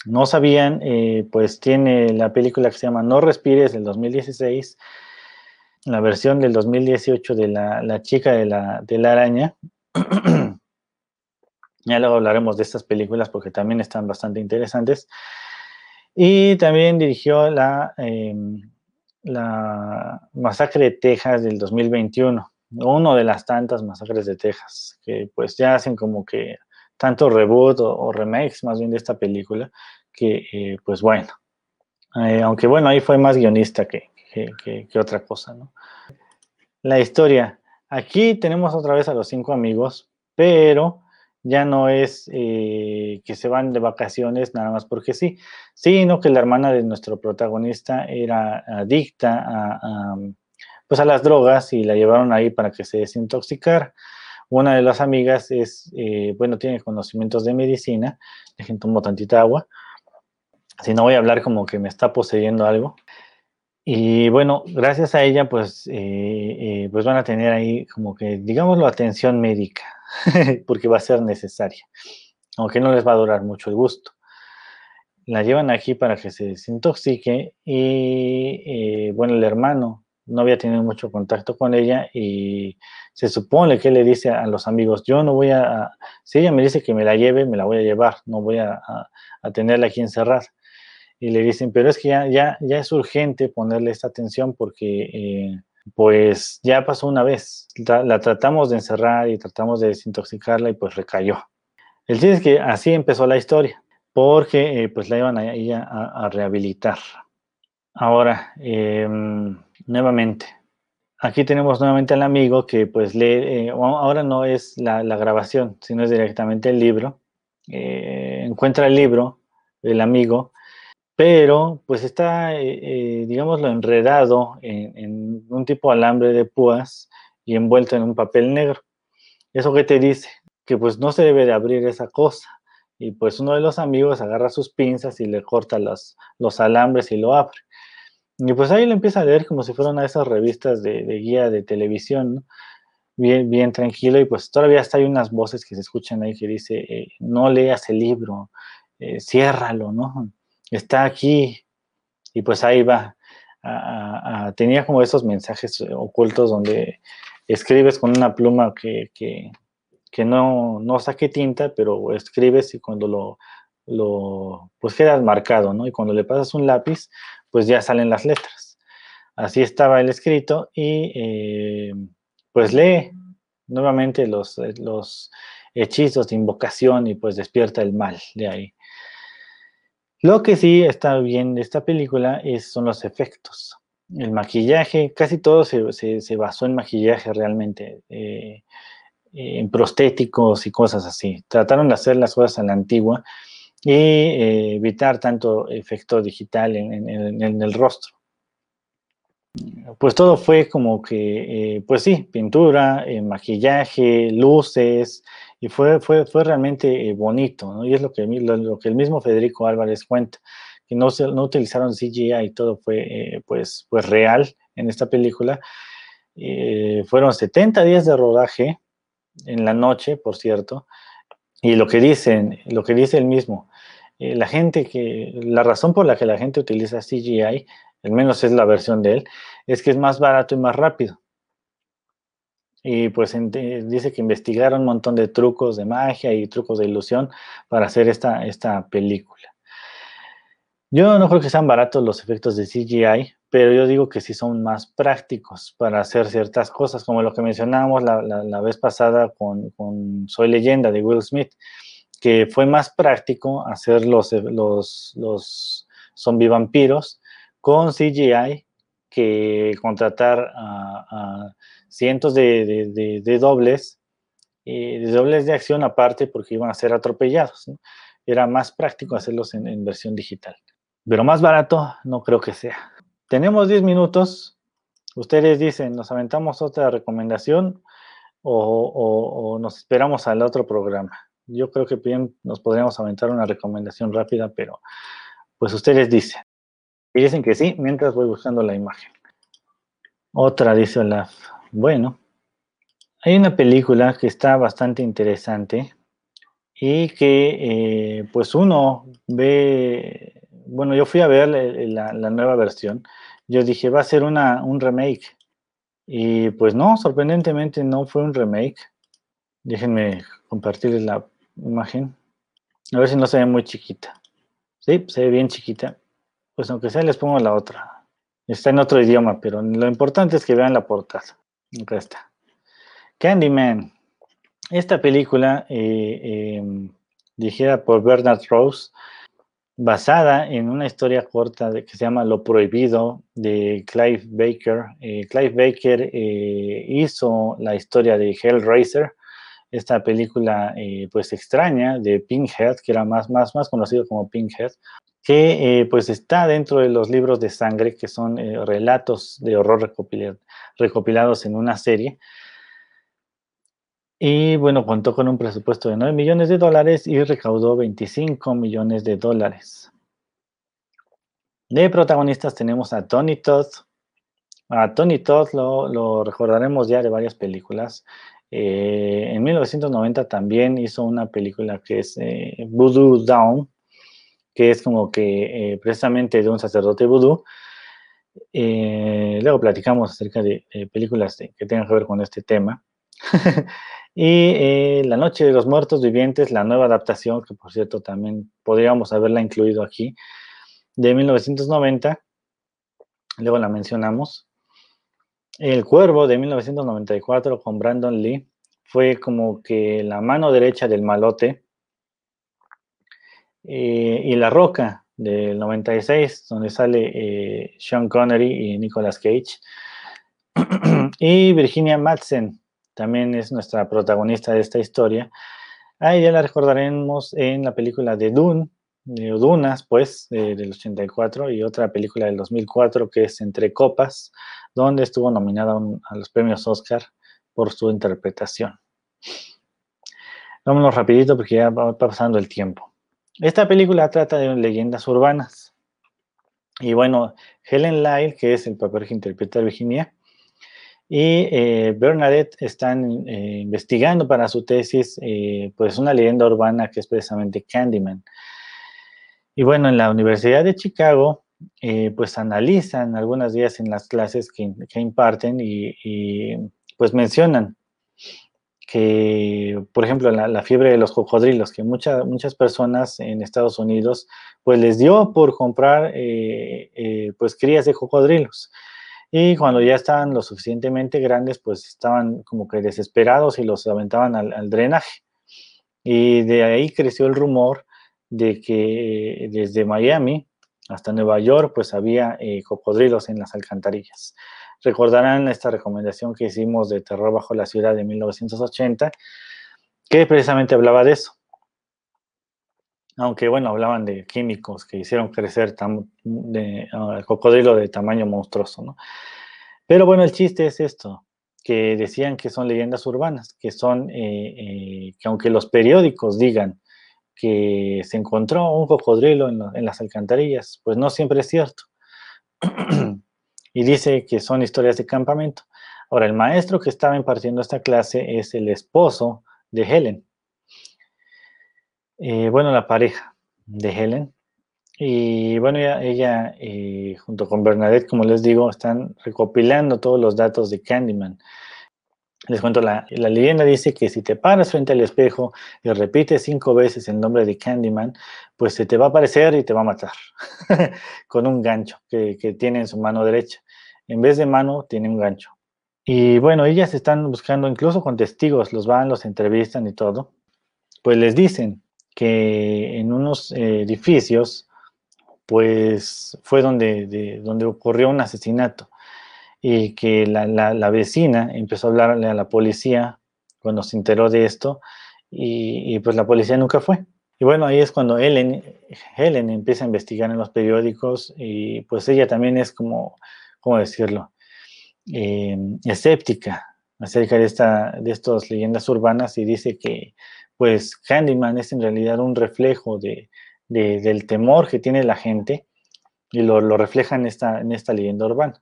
no sabían, eh, pues tiene la película que se llama No Respires del 2016 la versión del 2018 de la, chica de la, de la araña. ya luego hablaremos de estas películas porque también están bastante interesantes. Y también dirigió la, em, la Masacre de Texas del 2021, uno de las tantas masacres de Texas, que pues ya hacen como que tanto reboot o, remakes más bien de esta película, que eh, pues bueno, eh, aunque bueno, ahí fue más guionista que, que, otra cosa, ¿no? La historia. Aquí tenemos otra vez a los cinco amigos, pero ya no es eh, que se van de vacaciones nada más porque sí, sino que la hermana de nuestro protagonista era adicta a, pues a las drogas y la llevaron ahí para que se desintoxicara. Una de las amigas es, eh, bueno, tiene conocimientos de medicina, dejen tomo tantita agua, si no voy a hablar como que me está poseyendo algo. Y bueno, gracias a ella, pues, eh, eh, pues van a tener ahí como que, digámoslo, atención médica, porque va a ser necesaria, aunque no les va a durar mucho el gusto. La llevan aquí para que se desintoxique y, eh, bueno, el hermano no había tenido mucho contacto con ella y se supone que le dice a los amigos, yo no voy a, si ella me dice que me la lleve, me la voy a llevar, no voy a, a tenerla aquí encerrada y le dicen, pero es que ya, ya, ya es urgente ponerle esta atención porque eh, pues ya pasó una vez, la, tratamos de encerrar y tratamos de desintoxicarla y pues recayó. El chiste es que así empezó la historia, porque eh, pues la iban a, ella a, rehabilitar. Ahora, em, nuevamente, aquí tenemos nuevamente al amigo que pues lee, eh, ahora no es la, grabación, sino es directamente el libro. encuentra el libro, el amigo, pero pues está, eh, eh, digámoslo, enredado en, un tipo de alambre de púas y envuelto en un papel negro. ¿Eso qué te dice? Que pues no se debe de abrir esa cosa. Y pues uno de los amigos agarra sus pinzas y le corta los, los alambres y lo abre. Y pues ahí le empieza a leer como si fueran a esas revistas de, guía de televisión, Bien, bien tranquilo y pues todavía hasta hay unas voces que se escuchan ahí que dice, eh, no leas el libro, ciérralo, ¿no? está aquí y pues ahí va. tenía como esos mensajes ocultos donde escribes con una pluma que, no, no, saque tinta, pero escribes y cuando lo, lo, pues quedas marcado, ¿no? Y cuando le pasas un lápiz, pues ya salen las letras. Así estaba el escrito y eh, pues lee nuevamente los, los hechizos de invocación y pues despierta el mal de ahí. Lo que sí está bien de esta película es, son los efectos. El maquillaje, casi todo se, basó en maquillaje realmente, eh, en prostéticos y cosas así. Trataron de hacer las cosas a la antigua y eh, evitar tanto efecto digital en, el rostro. Pues todo fue como que, eh, pues sí, pintura, maquillaje, luces, y fue, fue, fue realmente eh, bonito, ¿no? Y es lo que, lo, que el mismo Federico Álvarez cuenta, que no, no utilizaron CGI todo fue eh, pues, pues real en esta película. Eh, fueron 70 días de rodaje en la noche, por cierto, y lo que dicen, lo que dice él mismo, la gente que, la razón por la que la gente utiliza CGI, al menos es la versión de él, es que es más barato y más rápido y pues dice que investigaron un montón de trucos de magia y trucos de ilusión para hacer esta, esta película. Yo no creo que sean baratos los efectos de CGI, pero yo digo que sí son más prácticos para hacer ciertas cosas, como lo que mencionábamos la, vez pasada con, Soy leyenda de Will Smith, que fue más práctico hacer los, los, los zombie vampiros con CGI que contratar a cientos de, de, dobles, eh, de dobles de acción aparte porque iban a ser atropellados. Era más práctico hacerlos en, versión digital. Pero más barato no creo que sea. Tenemos 10 minutos. Ustedes dicen, ¿nos aventamos otra recomendación o, nos esperamos al otro programa? Yo creo que bien nos podríamos aventar una recomendación rápida, pero pues ustedes dicen. Y dicen que sí, mientras voy buscando la imagen. Otra, dice Olaf. Bueno, hay una película que está bastante interesante y que eh, pues uno ve, bueno, yo fui a ver la, nueva versión, yo dije va a ser una, un remake y pues no, sorprendentemente no fue un remake. Déjenme compartirles la imagen, a ver si no se ve muy chiquita. Sí, se ve bien chiquita. Pues aunque sea les pongo la otra. Está en otro idioma, pero lo importante es que vean la portada. Acá está. Candyman. Esta película, eh, em, dirigida por Bernard Rose, basada en una historia corta que se llama Lo Prohibido de Clive Baker. Eh, Clive Baker eh, hizo la historia de Hellraiser, esta película pues extraña de Pinkhead, que era más, más, más conocido como Pinkhead, que eh, pues está dentro de los libros de sangre, que son eh, relatos de horror recopilados en una serie. Y bueno, contó con un presupuesto de 9 millones de dólares y recaudó 25 millones de dólares. De protagonistas tenemos a Tony Todd. A Tony Todd lo, recordaremos ya de varias películas. Eh, en 1990 también hizo una película que es Voodoo Down, que es como que eh, precisamente de un sacerdote vudú. Eh, luego platicamos acerca de películas que tengan que ver con este tema. y eh, La Noche de los Muertos Vivientes, la nueva adaptación, que por cierto también podríamos haberla incluido aquí, de 1990. Luego la mencionamos. El Cuervo de 1994 con Brandon Lee fue como que la mano derecha del malote eh, y La Roca del 96, donde sale eh, Sean Connery y Nicolas Cage. y Virginia Madsen también es nuestra protagonista de esta historia. A ella la recordaremos en la película de Dune, de Dunas, pues, del 84, y otra película del 2004 que es Entre Copas, donde estuvo nominada a los premios Oscar por su interpretación. Vámonos rapidito porque ya va pasando el tiempo. Esta película trata de leyendas urbanas. Y bueno, Helen Lyle, que es el papel que interpreta Virginia, y eh, Bernadette están eh, investigando para su tesis eh, pues una leyenda urbana que es precisamente Candyman. Y bueno, en la Universidad de Chicago eh, pues analizan algunas días en las clases que, imparten y, pues mencionan que, por ejemplo, la, fiebre de los cocodrilos, que muchas muchas personas en Estados Unidos pues les dio por comprar eh, eh, pues crías de cocodrilos. Y cuando ya estaban lo suficientemente grandes, pues estaban como que desesperados y los aventaban al drenaje. Y de ahí creció el rumor de que desde Miami hasta Nueva York, pues había eh, cocodrilos en las alcantarillas. Recordarán esta recomendación que hicimos de Terror bajo la ciudad de 1980, que precisamente hablaba de eso. Aunque bueno, hablaban de químicos que hicieron crecer de, ah, el cocodrilo de tamaño monstruoso, ¿no? Pero bueno, el chiste es esto, que decían que son leyendas urbanas, que son, eh, eh, que aunque los periódicos digan que se encontró un cocodrilo en, las alcantarillas. Pues no siempre es cierto. y dice que son historias de campamento. Ahora, el maestro que estaba impartiendo esta clase es el esposo de Helen. Eh, bueno, la pareja de Helen. Y bueno, ella, eh, junto con Bernadette, como les digo, están recopilando todos los datos de Candyman. Les cuento, la, la, leyenda dice que si te paras frente al espejo y repites cinco veces el nombre de Candyman, pues se te va a aparecer y te va a matar con un gancho que, que, tiene en su mano derecha. En vez de mano, tiene un gancho. Y bueno, ellas están buscando incluso con testigos, los van, los entrevistan y todo. Pues les dicen que en unos edificios, pues fue donde, de, donde ocurrió un asesinato y que la, vecina empezó a hablarle a la policía cuando se enteró de esto y, pues la policía nunca fue. Y bueno, ahí es cuando Helen, Helen empieza a investigar en los periódicos y pues ella también es como, ¿cómo decirlo? Eh, escéptica acerca de, esta, de estas leyendas urbanas y dice que pues Candyman es en realidad un reflejo de, del temor que tiene la gente y lo, lo refleja en esta, en esta leyenda urbana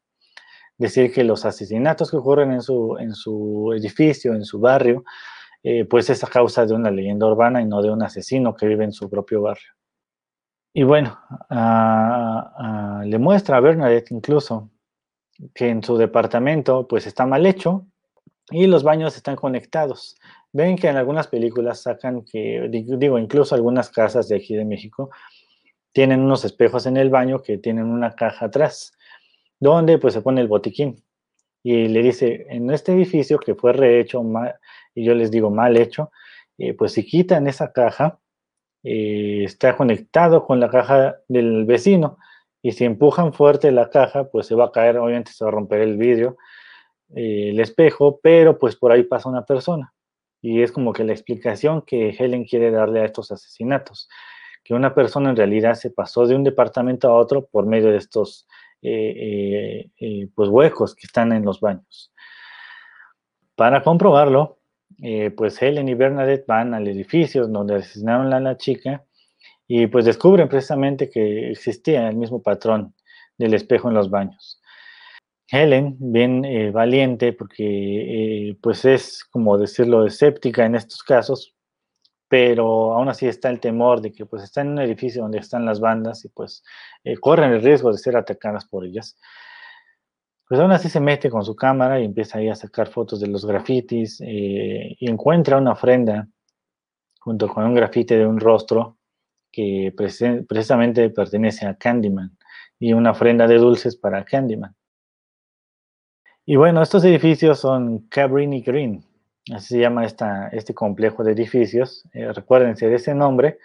decir que los asesinatos que ocurren en su, en su edificio, en su barrio, eh, pues es a causa de una leyenda urbana y no de un asesino que vive en su propio barrio. Y bueno, le muestra a Bernadette incluso que en su departamento pues está mal hecho y los baños están conectados. Ven que en algunas películas sacan que, digo, incluso algunas casas de aquí de México tienen unos espejos en el baño que tienen una caja atrás donde pues se pone el botiquín y le dice, en este edificio que fue rehecho, y yo les digo mal hecho, eh, pues si quitan esa caja, eh, está conectado con la caja del vecino, y si empujan fuerte la caja, pues se va a caer, obviamente se va a romper el vidrio, eh, el espejo, pero pues por ahí pasa una persona. Y es como que la explicación que Helen quiere darle a estos asesinatos, que una persona en realidad se pasó de un departamento a otro por medio de estos eh, eh, eh, pues huecos que están en los baños. Para comprobarlo, pues Helen y Bernadette van al edificio donde asesinaron a la chica y pues descubren precisamente que existía el mismo patrón del espejo en los baños. Helen, bien valiente, porque pues es como decirlo escéptica en estos casos, pero aún así está el temor de que pues está en un edificio donde están las bandas y pues eh, corren el riesgo de ser atacadas por ellas. Pues aún así se mete con su cámara y empieza ahí a sacar fotos de los grafitis eh, y encuentra una ofrenda junto con un grafite de un rostro que precisamente pertenece a Candyman y una ofrenda de dulces para Candyman. Y bueno, estos edificios son Cabrini Green, así se llama esta, este complejo de edificios, eh, recuérdense de ese nombre.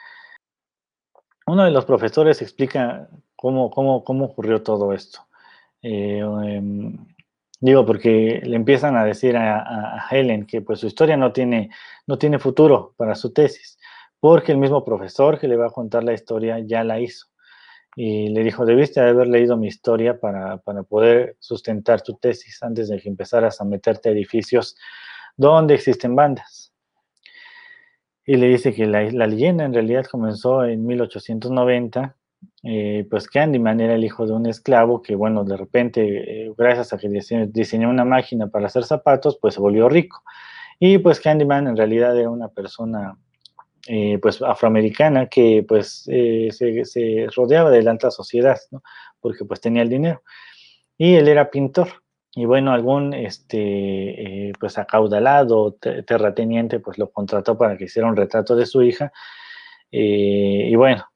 Uno de los profesores explica cómo, cómo, cómo ocurrió todo esto. Eh, em, digo, porque le empiezan a decir a, Helen que pues su historia no tiene, no tiene futuro para su tesis, porque el mismo profesor que le va a contar la historia ya la hizo. Y le dijo, debiste haber leído mi historia para, para poder sustentar tu tesis antes de que empezaras a meterte a edificios donde existen bandas. Y le dice que la, leyenda en realidad comenzó en 1890, eh, pues Candyman era el hijo de un esclavo que, bueno, de repente, eh, gracias a que diseñó una máquina para hacer zapatos, pues se volvió rico. Y pues Candyman en realidad era una persona eh, pues afroamericana que pues eh, se, rodeaba de la alta sociedad, porque pues tenía el dinero. Y él era pintor. Y bueno, algún este, pues acaudalado, terrateniente, pues lo contrató para que hiciera un retrato de su hija. y bueno,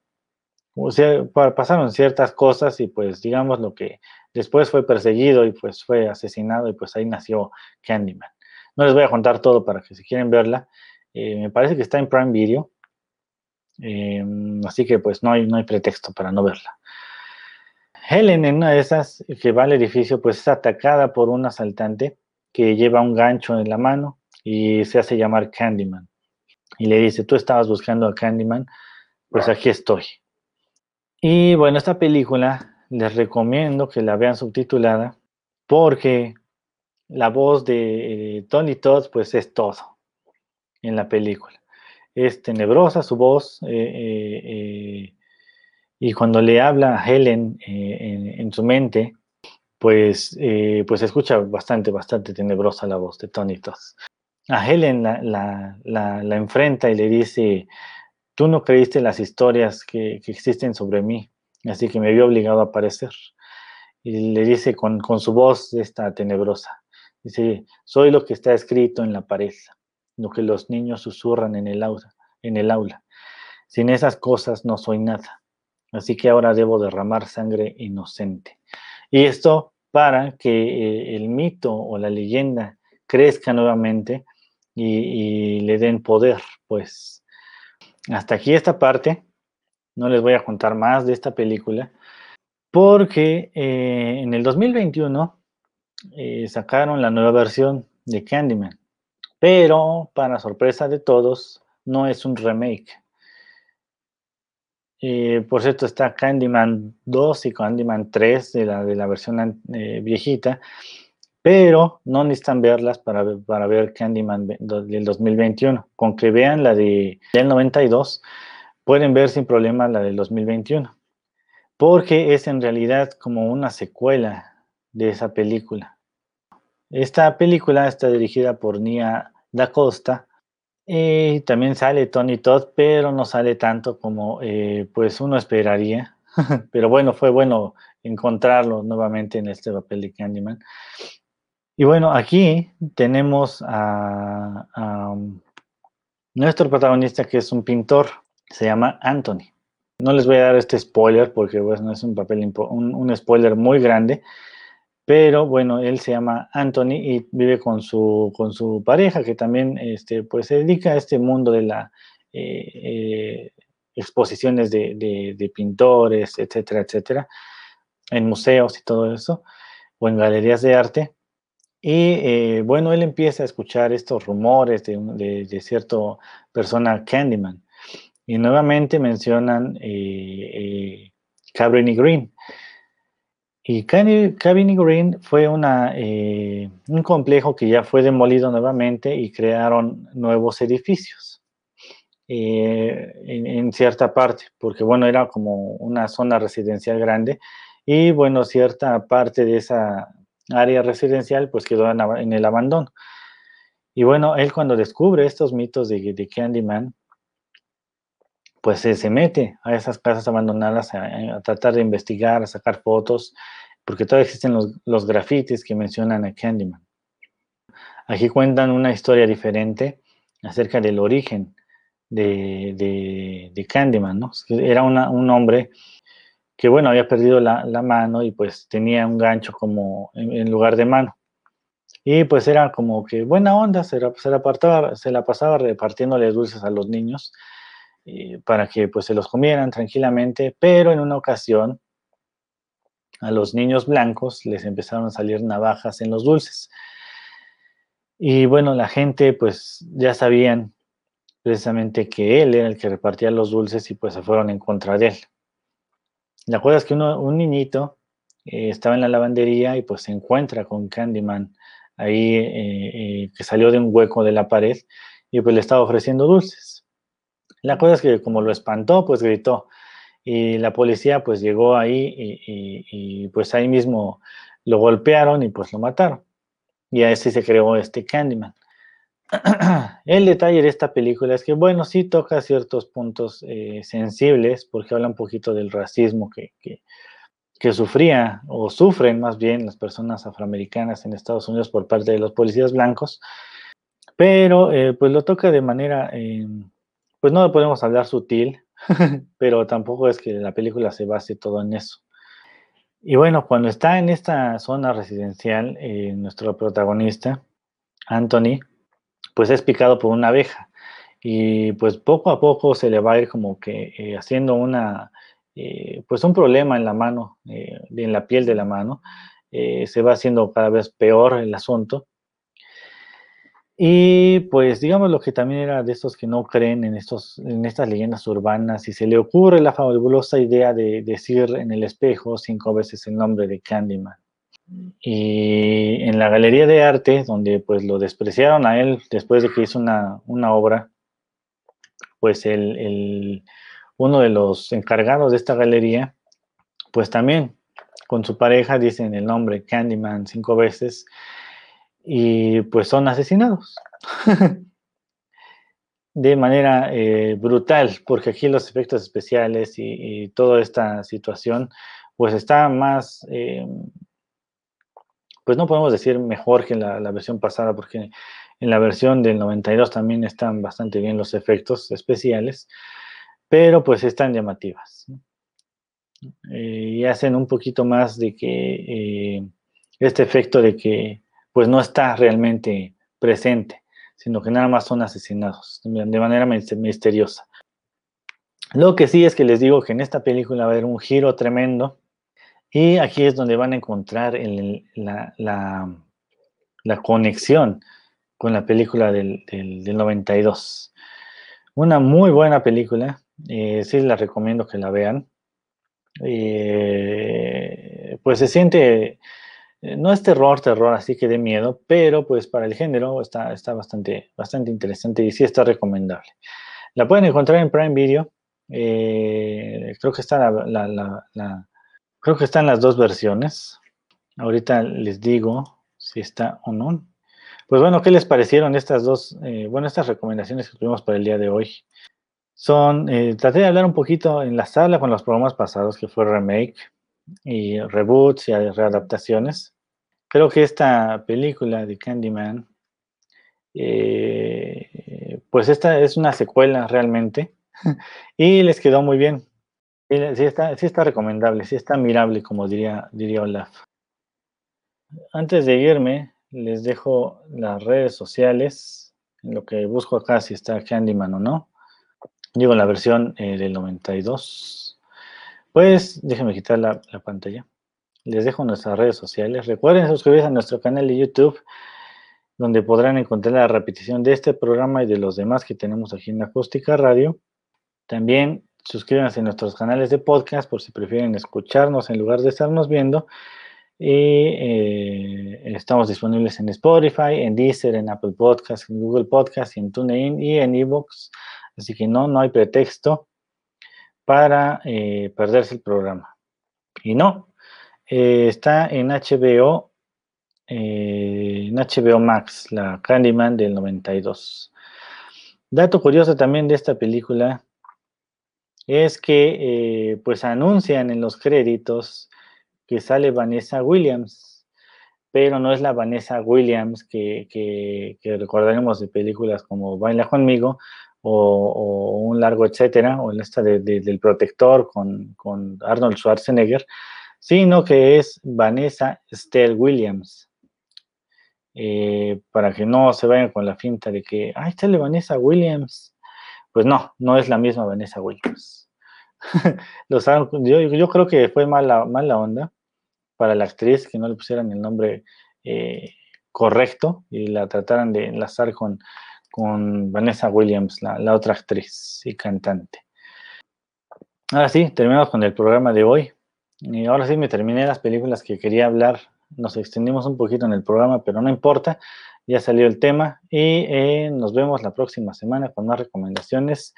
o sea, pasaron ciertas cosas y pues digamos lo que después fue perseguido y pues fue asesinado y pues ahí nació Candyman. No les voy a contar todo para que si quieren verla, eh, me parece que está en Prime Video, em, así que pues no hay, no hay pretexto para no verla. Helen en una de esas que va al edificio pues es atacada por un asaltante que lleva un gancho en la mano y se hace llamar Candyman. Y le dice, tú estabas buscando a Candyman, pues aquí estoy. Y bueno, esta película les recomiendo que la vean subtitulada porque la voz de eh, Tony Todd pues es todo en la película. Es tenebrosa su voz eh, eh, y cuando le habla a Helen en, su mente, pues, pues escucha bastante, bastante tenebrosa la voz de Tony Todd. A Helen la, la enfrenta y le dice, Tú no creíste las historias que, existen sobre mí, así que me vio obligado a aparecer. Y le dice con, su voz esta tenebrosa, dice, soy lo que está escrito en la pared, lo que los niños susurran en el aula. En el aula. Sin esas cosas no soy nada, así que ahora debo derramar sangre inocente. Y esto para que eh, el mito o la leyenda crezca nuevamente y, le den poder, pues hasta aquí esta parte. No les voy a contar más de esta película porque eh, en el 2021 eh, sacaron la nueva versión de Candyman, pero para sorpresa de todos no es un remake. Eh, por cierto, está Candyman 2 y Candyman 3 de la, de la versión viejita, pero no necesitan verlas para, para ver Candyman del 2021. Con que vean la de, del 92, pueden ver sin problema la del 2021, porque es en realidad como una secuela de esa película. Esta película está dirigida por Nia Da Costa y también sale Tony Todd, pero no sale tanto como eh, pues uno esperaría. pero bueno, fue bueno encontrarlo nuevamente en este papel de Candyman. Y bueno, aquí tenemos a, um, nuestro protagonista que es un pintor, se llama Anthony. No les voy a dar este spoiler porque bueno, es un papel un, spoiler muy grande, pero bueno, él se llama Anthony y vive con su, con su pareja que también este, pues, se dedica a este mundo de las eh, eh, exposiciones de, de pintores, etcétera, etcétera, en museos y todo eso, o en galerías de arte. Y eh, bueno, él empieza a escuchar estos rumores de, de, cierta persona, Candyman. Y nuevamente mencionan Cabrini Green. Y Cabrini Green fue eh, un complejo que ya fue demolido nuevamente y crearon nuevos edificios en, en, cierta parte, porque bueno, era como una zona residencial grande y bueno, cierta parte de esa área residencial, pues quedó en, el abandono. Y bueno, él cuando descubre estos mitos de, Candyman, pues se, mete a esas casas abandonadas a, tratar de investigar, a sacar fotos, porque todavía existen los, los grafitis que mencionan a Candyman. Aquí cuentan una historia diferente acerca del origen de, de, Candyman, ¿no? Era un hombre que bueno, había perdido la, mano y pues tenía un gancho como en, lugar de mano. Y pues era como que buena onda, se la, se la, se la pasaba repartiéndole dulces a los niños eh, para que pues se los comieran tranquilamente, pero en una ocasión a los niños blancos les empezaron a salir navajas en los dulces. Y bueno, la gente pues ya sabían precisamente que él era el que repartía los dulces y pues se fueron en contra de él. La cosa es que un niñito eh, estaba en la lavandería y pues se encuentra con Candyman ahí eh, que salió de un hueco de la pared y pues le estaba ofreciendo dulces. La cosa es que como lo espantó, pues gritó y la policía pues llegó ahí y, pues ahí mismo lo golpearon y pues lo mataron. Y así se creó este Candyman. el detalle de esta película es que, bueno, sí toca ciertos puntos eh, sensibles, porque habla un poquito del racismo que, que, sufría o sufren más bien las personas afroamericanas en Estados Unidos por parte de los policías blancos, pero eh, pues lo toca de manera, eh, pues no podemos hablar sutil, pero tampoco es que la película se base todo en eso. Y bueno, cuando está en esta zona residencial, nuestro protagonista, Anthony, pues es picado por una abeja. Y pues poco a poco se le va a ir como que eh, haciendo una, eh, pues un problema en la mano, eh, en la piel de la mano. se va haciendo cada vez peor el asunto. Y pues digamos lo que también era de estos que no creen en, estos, en estas leyendas urbanas y se le ocurre la fabulosa idea de decir en el espejo cinco veces el nombre de Candyman. Y en la galería de arte, donde pues lo despreciaron a él después de que hizo una, obra, pues el, uno de los encargados de esta galería, pues también con su pareja dicen el nombre Candyman cinco veces y pues son asesinados de manera eh, brutal, porque aquí los efectos especiales y, toda esta situación pues está más... Eh, pues no podemos decir mejor que la, la, versión pasada, porque en la versión del 92 también están bastante bien los efectos especiales, pero pues están llamativas. Eh, y hacen un poquito más de que eh, este efecto de que pues no está realmente presente, sino que nada más son asesinados de manera misteriosa. Lo que sí es que les digo que en esta película va a haber un giro tremendo y aquí es donde van a encontrar la, conexión con la película del, 92. Una muy buena película, eh, sí la recomiendo que la vean. Eh, pues se siente, eh, no es terror, terror, así que de miedo, pero pues para el género está, bastante, bastante interesante y sí está recomendable. La pueden encontrar en Prime Video. creo que está la Creo que están las dos versiones. Ahorita les digo si está o no. Pues bueno, ¿qué les parecieron estas dos, eh, bueno, estas recomendaciones que tuvimos para el día de hoy? Son, eh, traté de hablar un poquito en la sala con los programas pasados, que fue remake y reboots y readaptaciones. Creo que esta película de Candyman, eh, pues esta es una secuela realmente y les quedó muy bien. Sí, está, recomendable, sí está mirable, como diría, diría Olaf. Antes de irme, les dejo las redes sociales, en lo que busco acá si está Candyman o no. Digo la versión eh, del 92. Pues déjenme quitar la, la, pantalla. Les dejo nuestras redes sociales. Recuerden suscribirse a nuestro canal de YouTube, donde podrán encontrar la repetición de este programa y de los demás que tenemos aquí en Acústica Radio. También Suscríbanse a nuestros canales de podcast por si prefieren escucharnos en lugar de estarnos viendo. Y eh, estamos disponibles en Spotify, en Deezer, en Apple Podcasts, en Google Podcasts, en TuneIn y en Evox. Así que no, no hay pretexto para eh, perderse el programa. Y no, eh, está en HBO, en HBO Max, la Candyman del 92. Dato curioso también de esta película es que eh, pues anuncian en los créditos que sale Vanessa Williams, pero no es la Vanessa Williams que, que, recordaremos de películas como Baila conmigo o, Un largo etcétera, o en esta del protector con, con, Arnold Schwarzenegger, sino que es Vanessa Estelle Williams. Eh, para que no se vayan con la finta de que, ay, sale Vanessa Williams, pues no, no es la misma Vanessa Williams. yo, creo que fue mala, mala onda para la actriz que no le pusieran el nombre eh, correcto y la trataran de enlazar con, con Vanessa Williams, la, otra actriz y cantante. Ahora sí, terminamos con el programa de hoy. Y ahora sí me terminé las películas que quería hablar. Nos extendimos un poquito en el programa, pero no importa ya salió el tema y eh, nos vemos la próxima semana con más recomendaciones.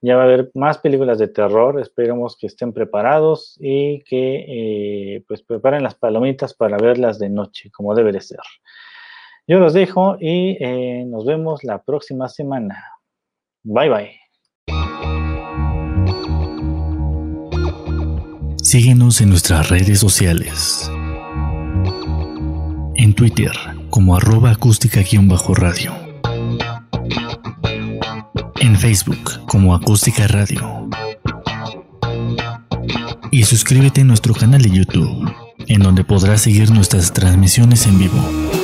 Ya va a haber más películas de terror, esperemos que estén preparados y que eh, pues preparen las palomitas para verlas de noche, como debe de ser. Yo los dejo y eh, nos vemos la próxima semana. Bye bye. Síguenos en nuestras redes sociales. En Twitter como arroba acústica-radio. En Facebook como acústica radio. Y suscríbete a nuestro canal de YouTube, en donde podrás seguir nuestras transmisiones en vivo.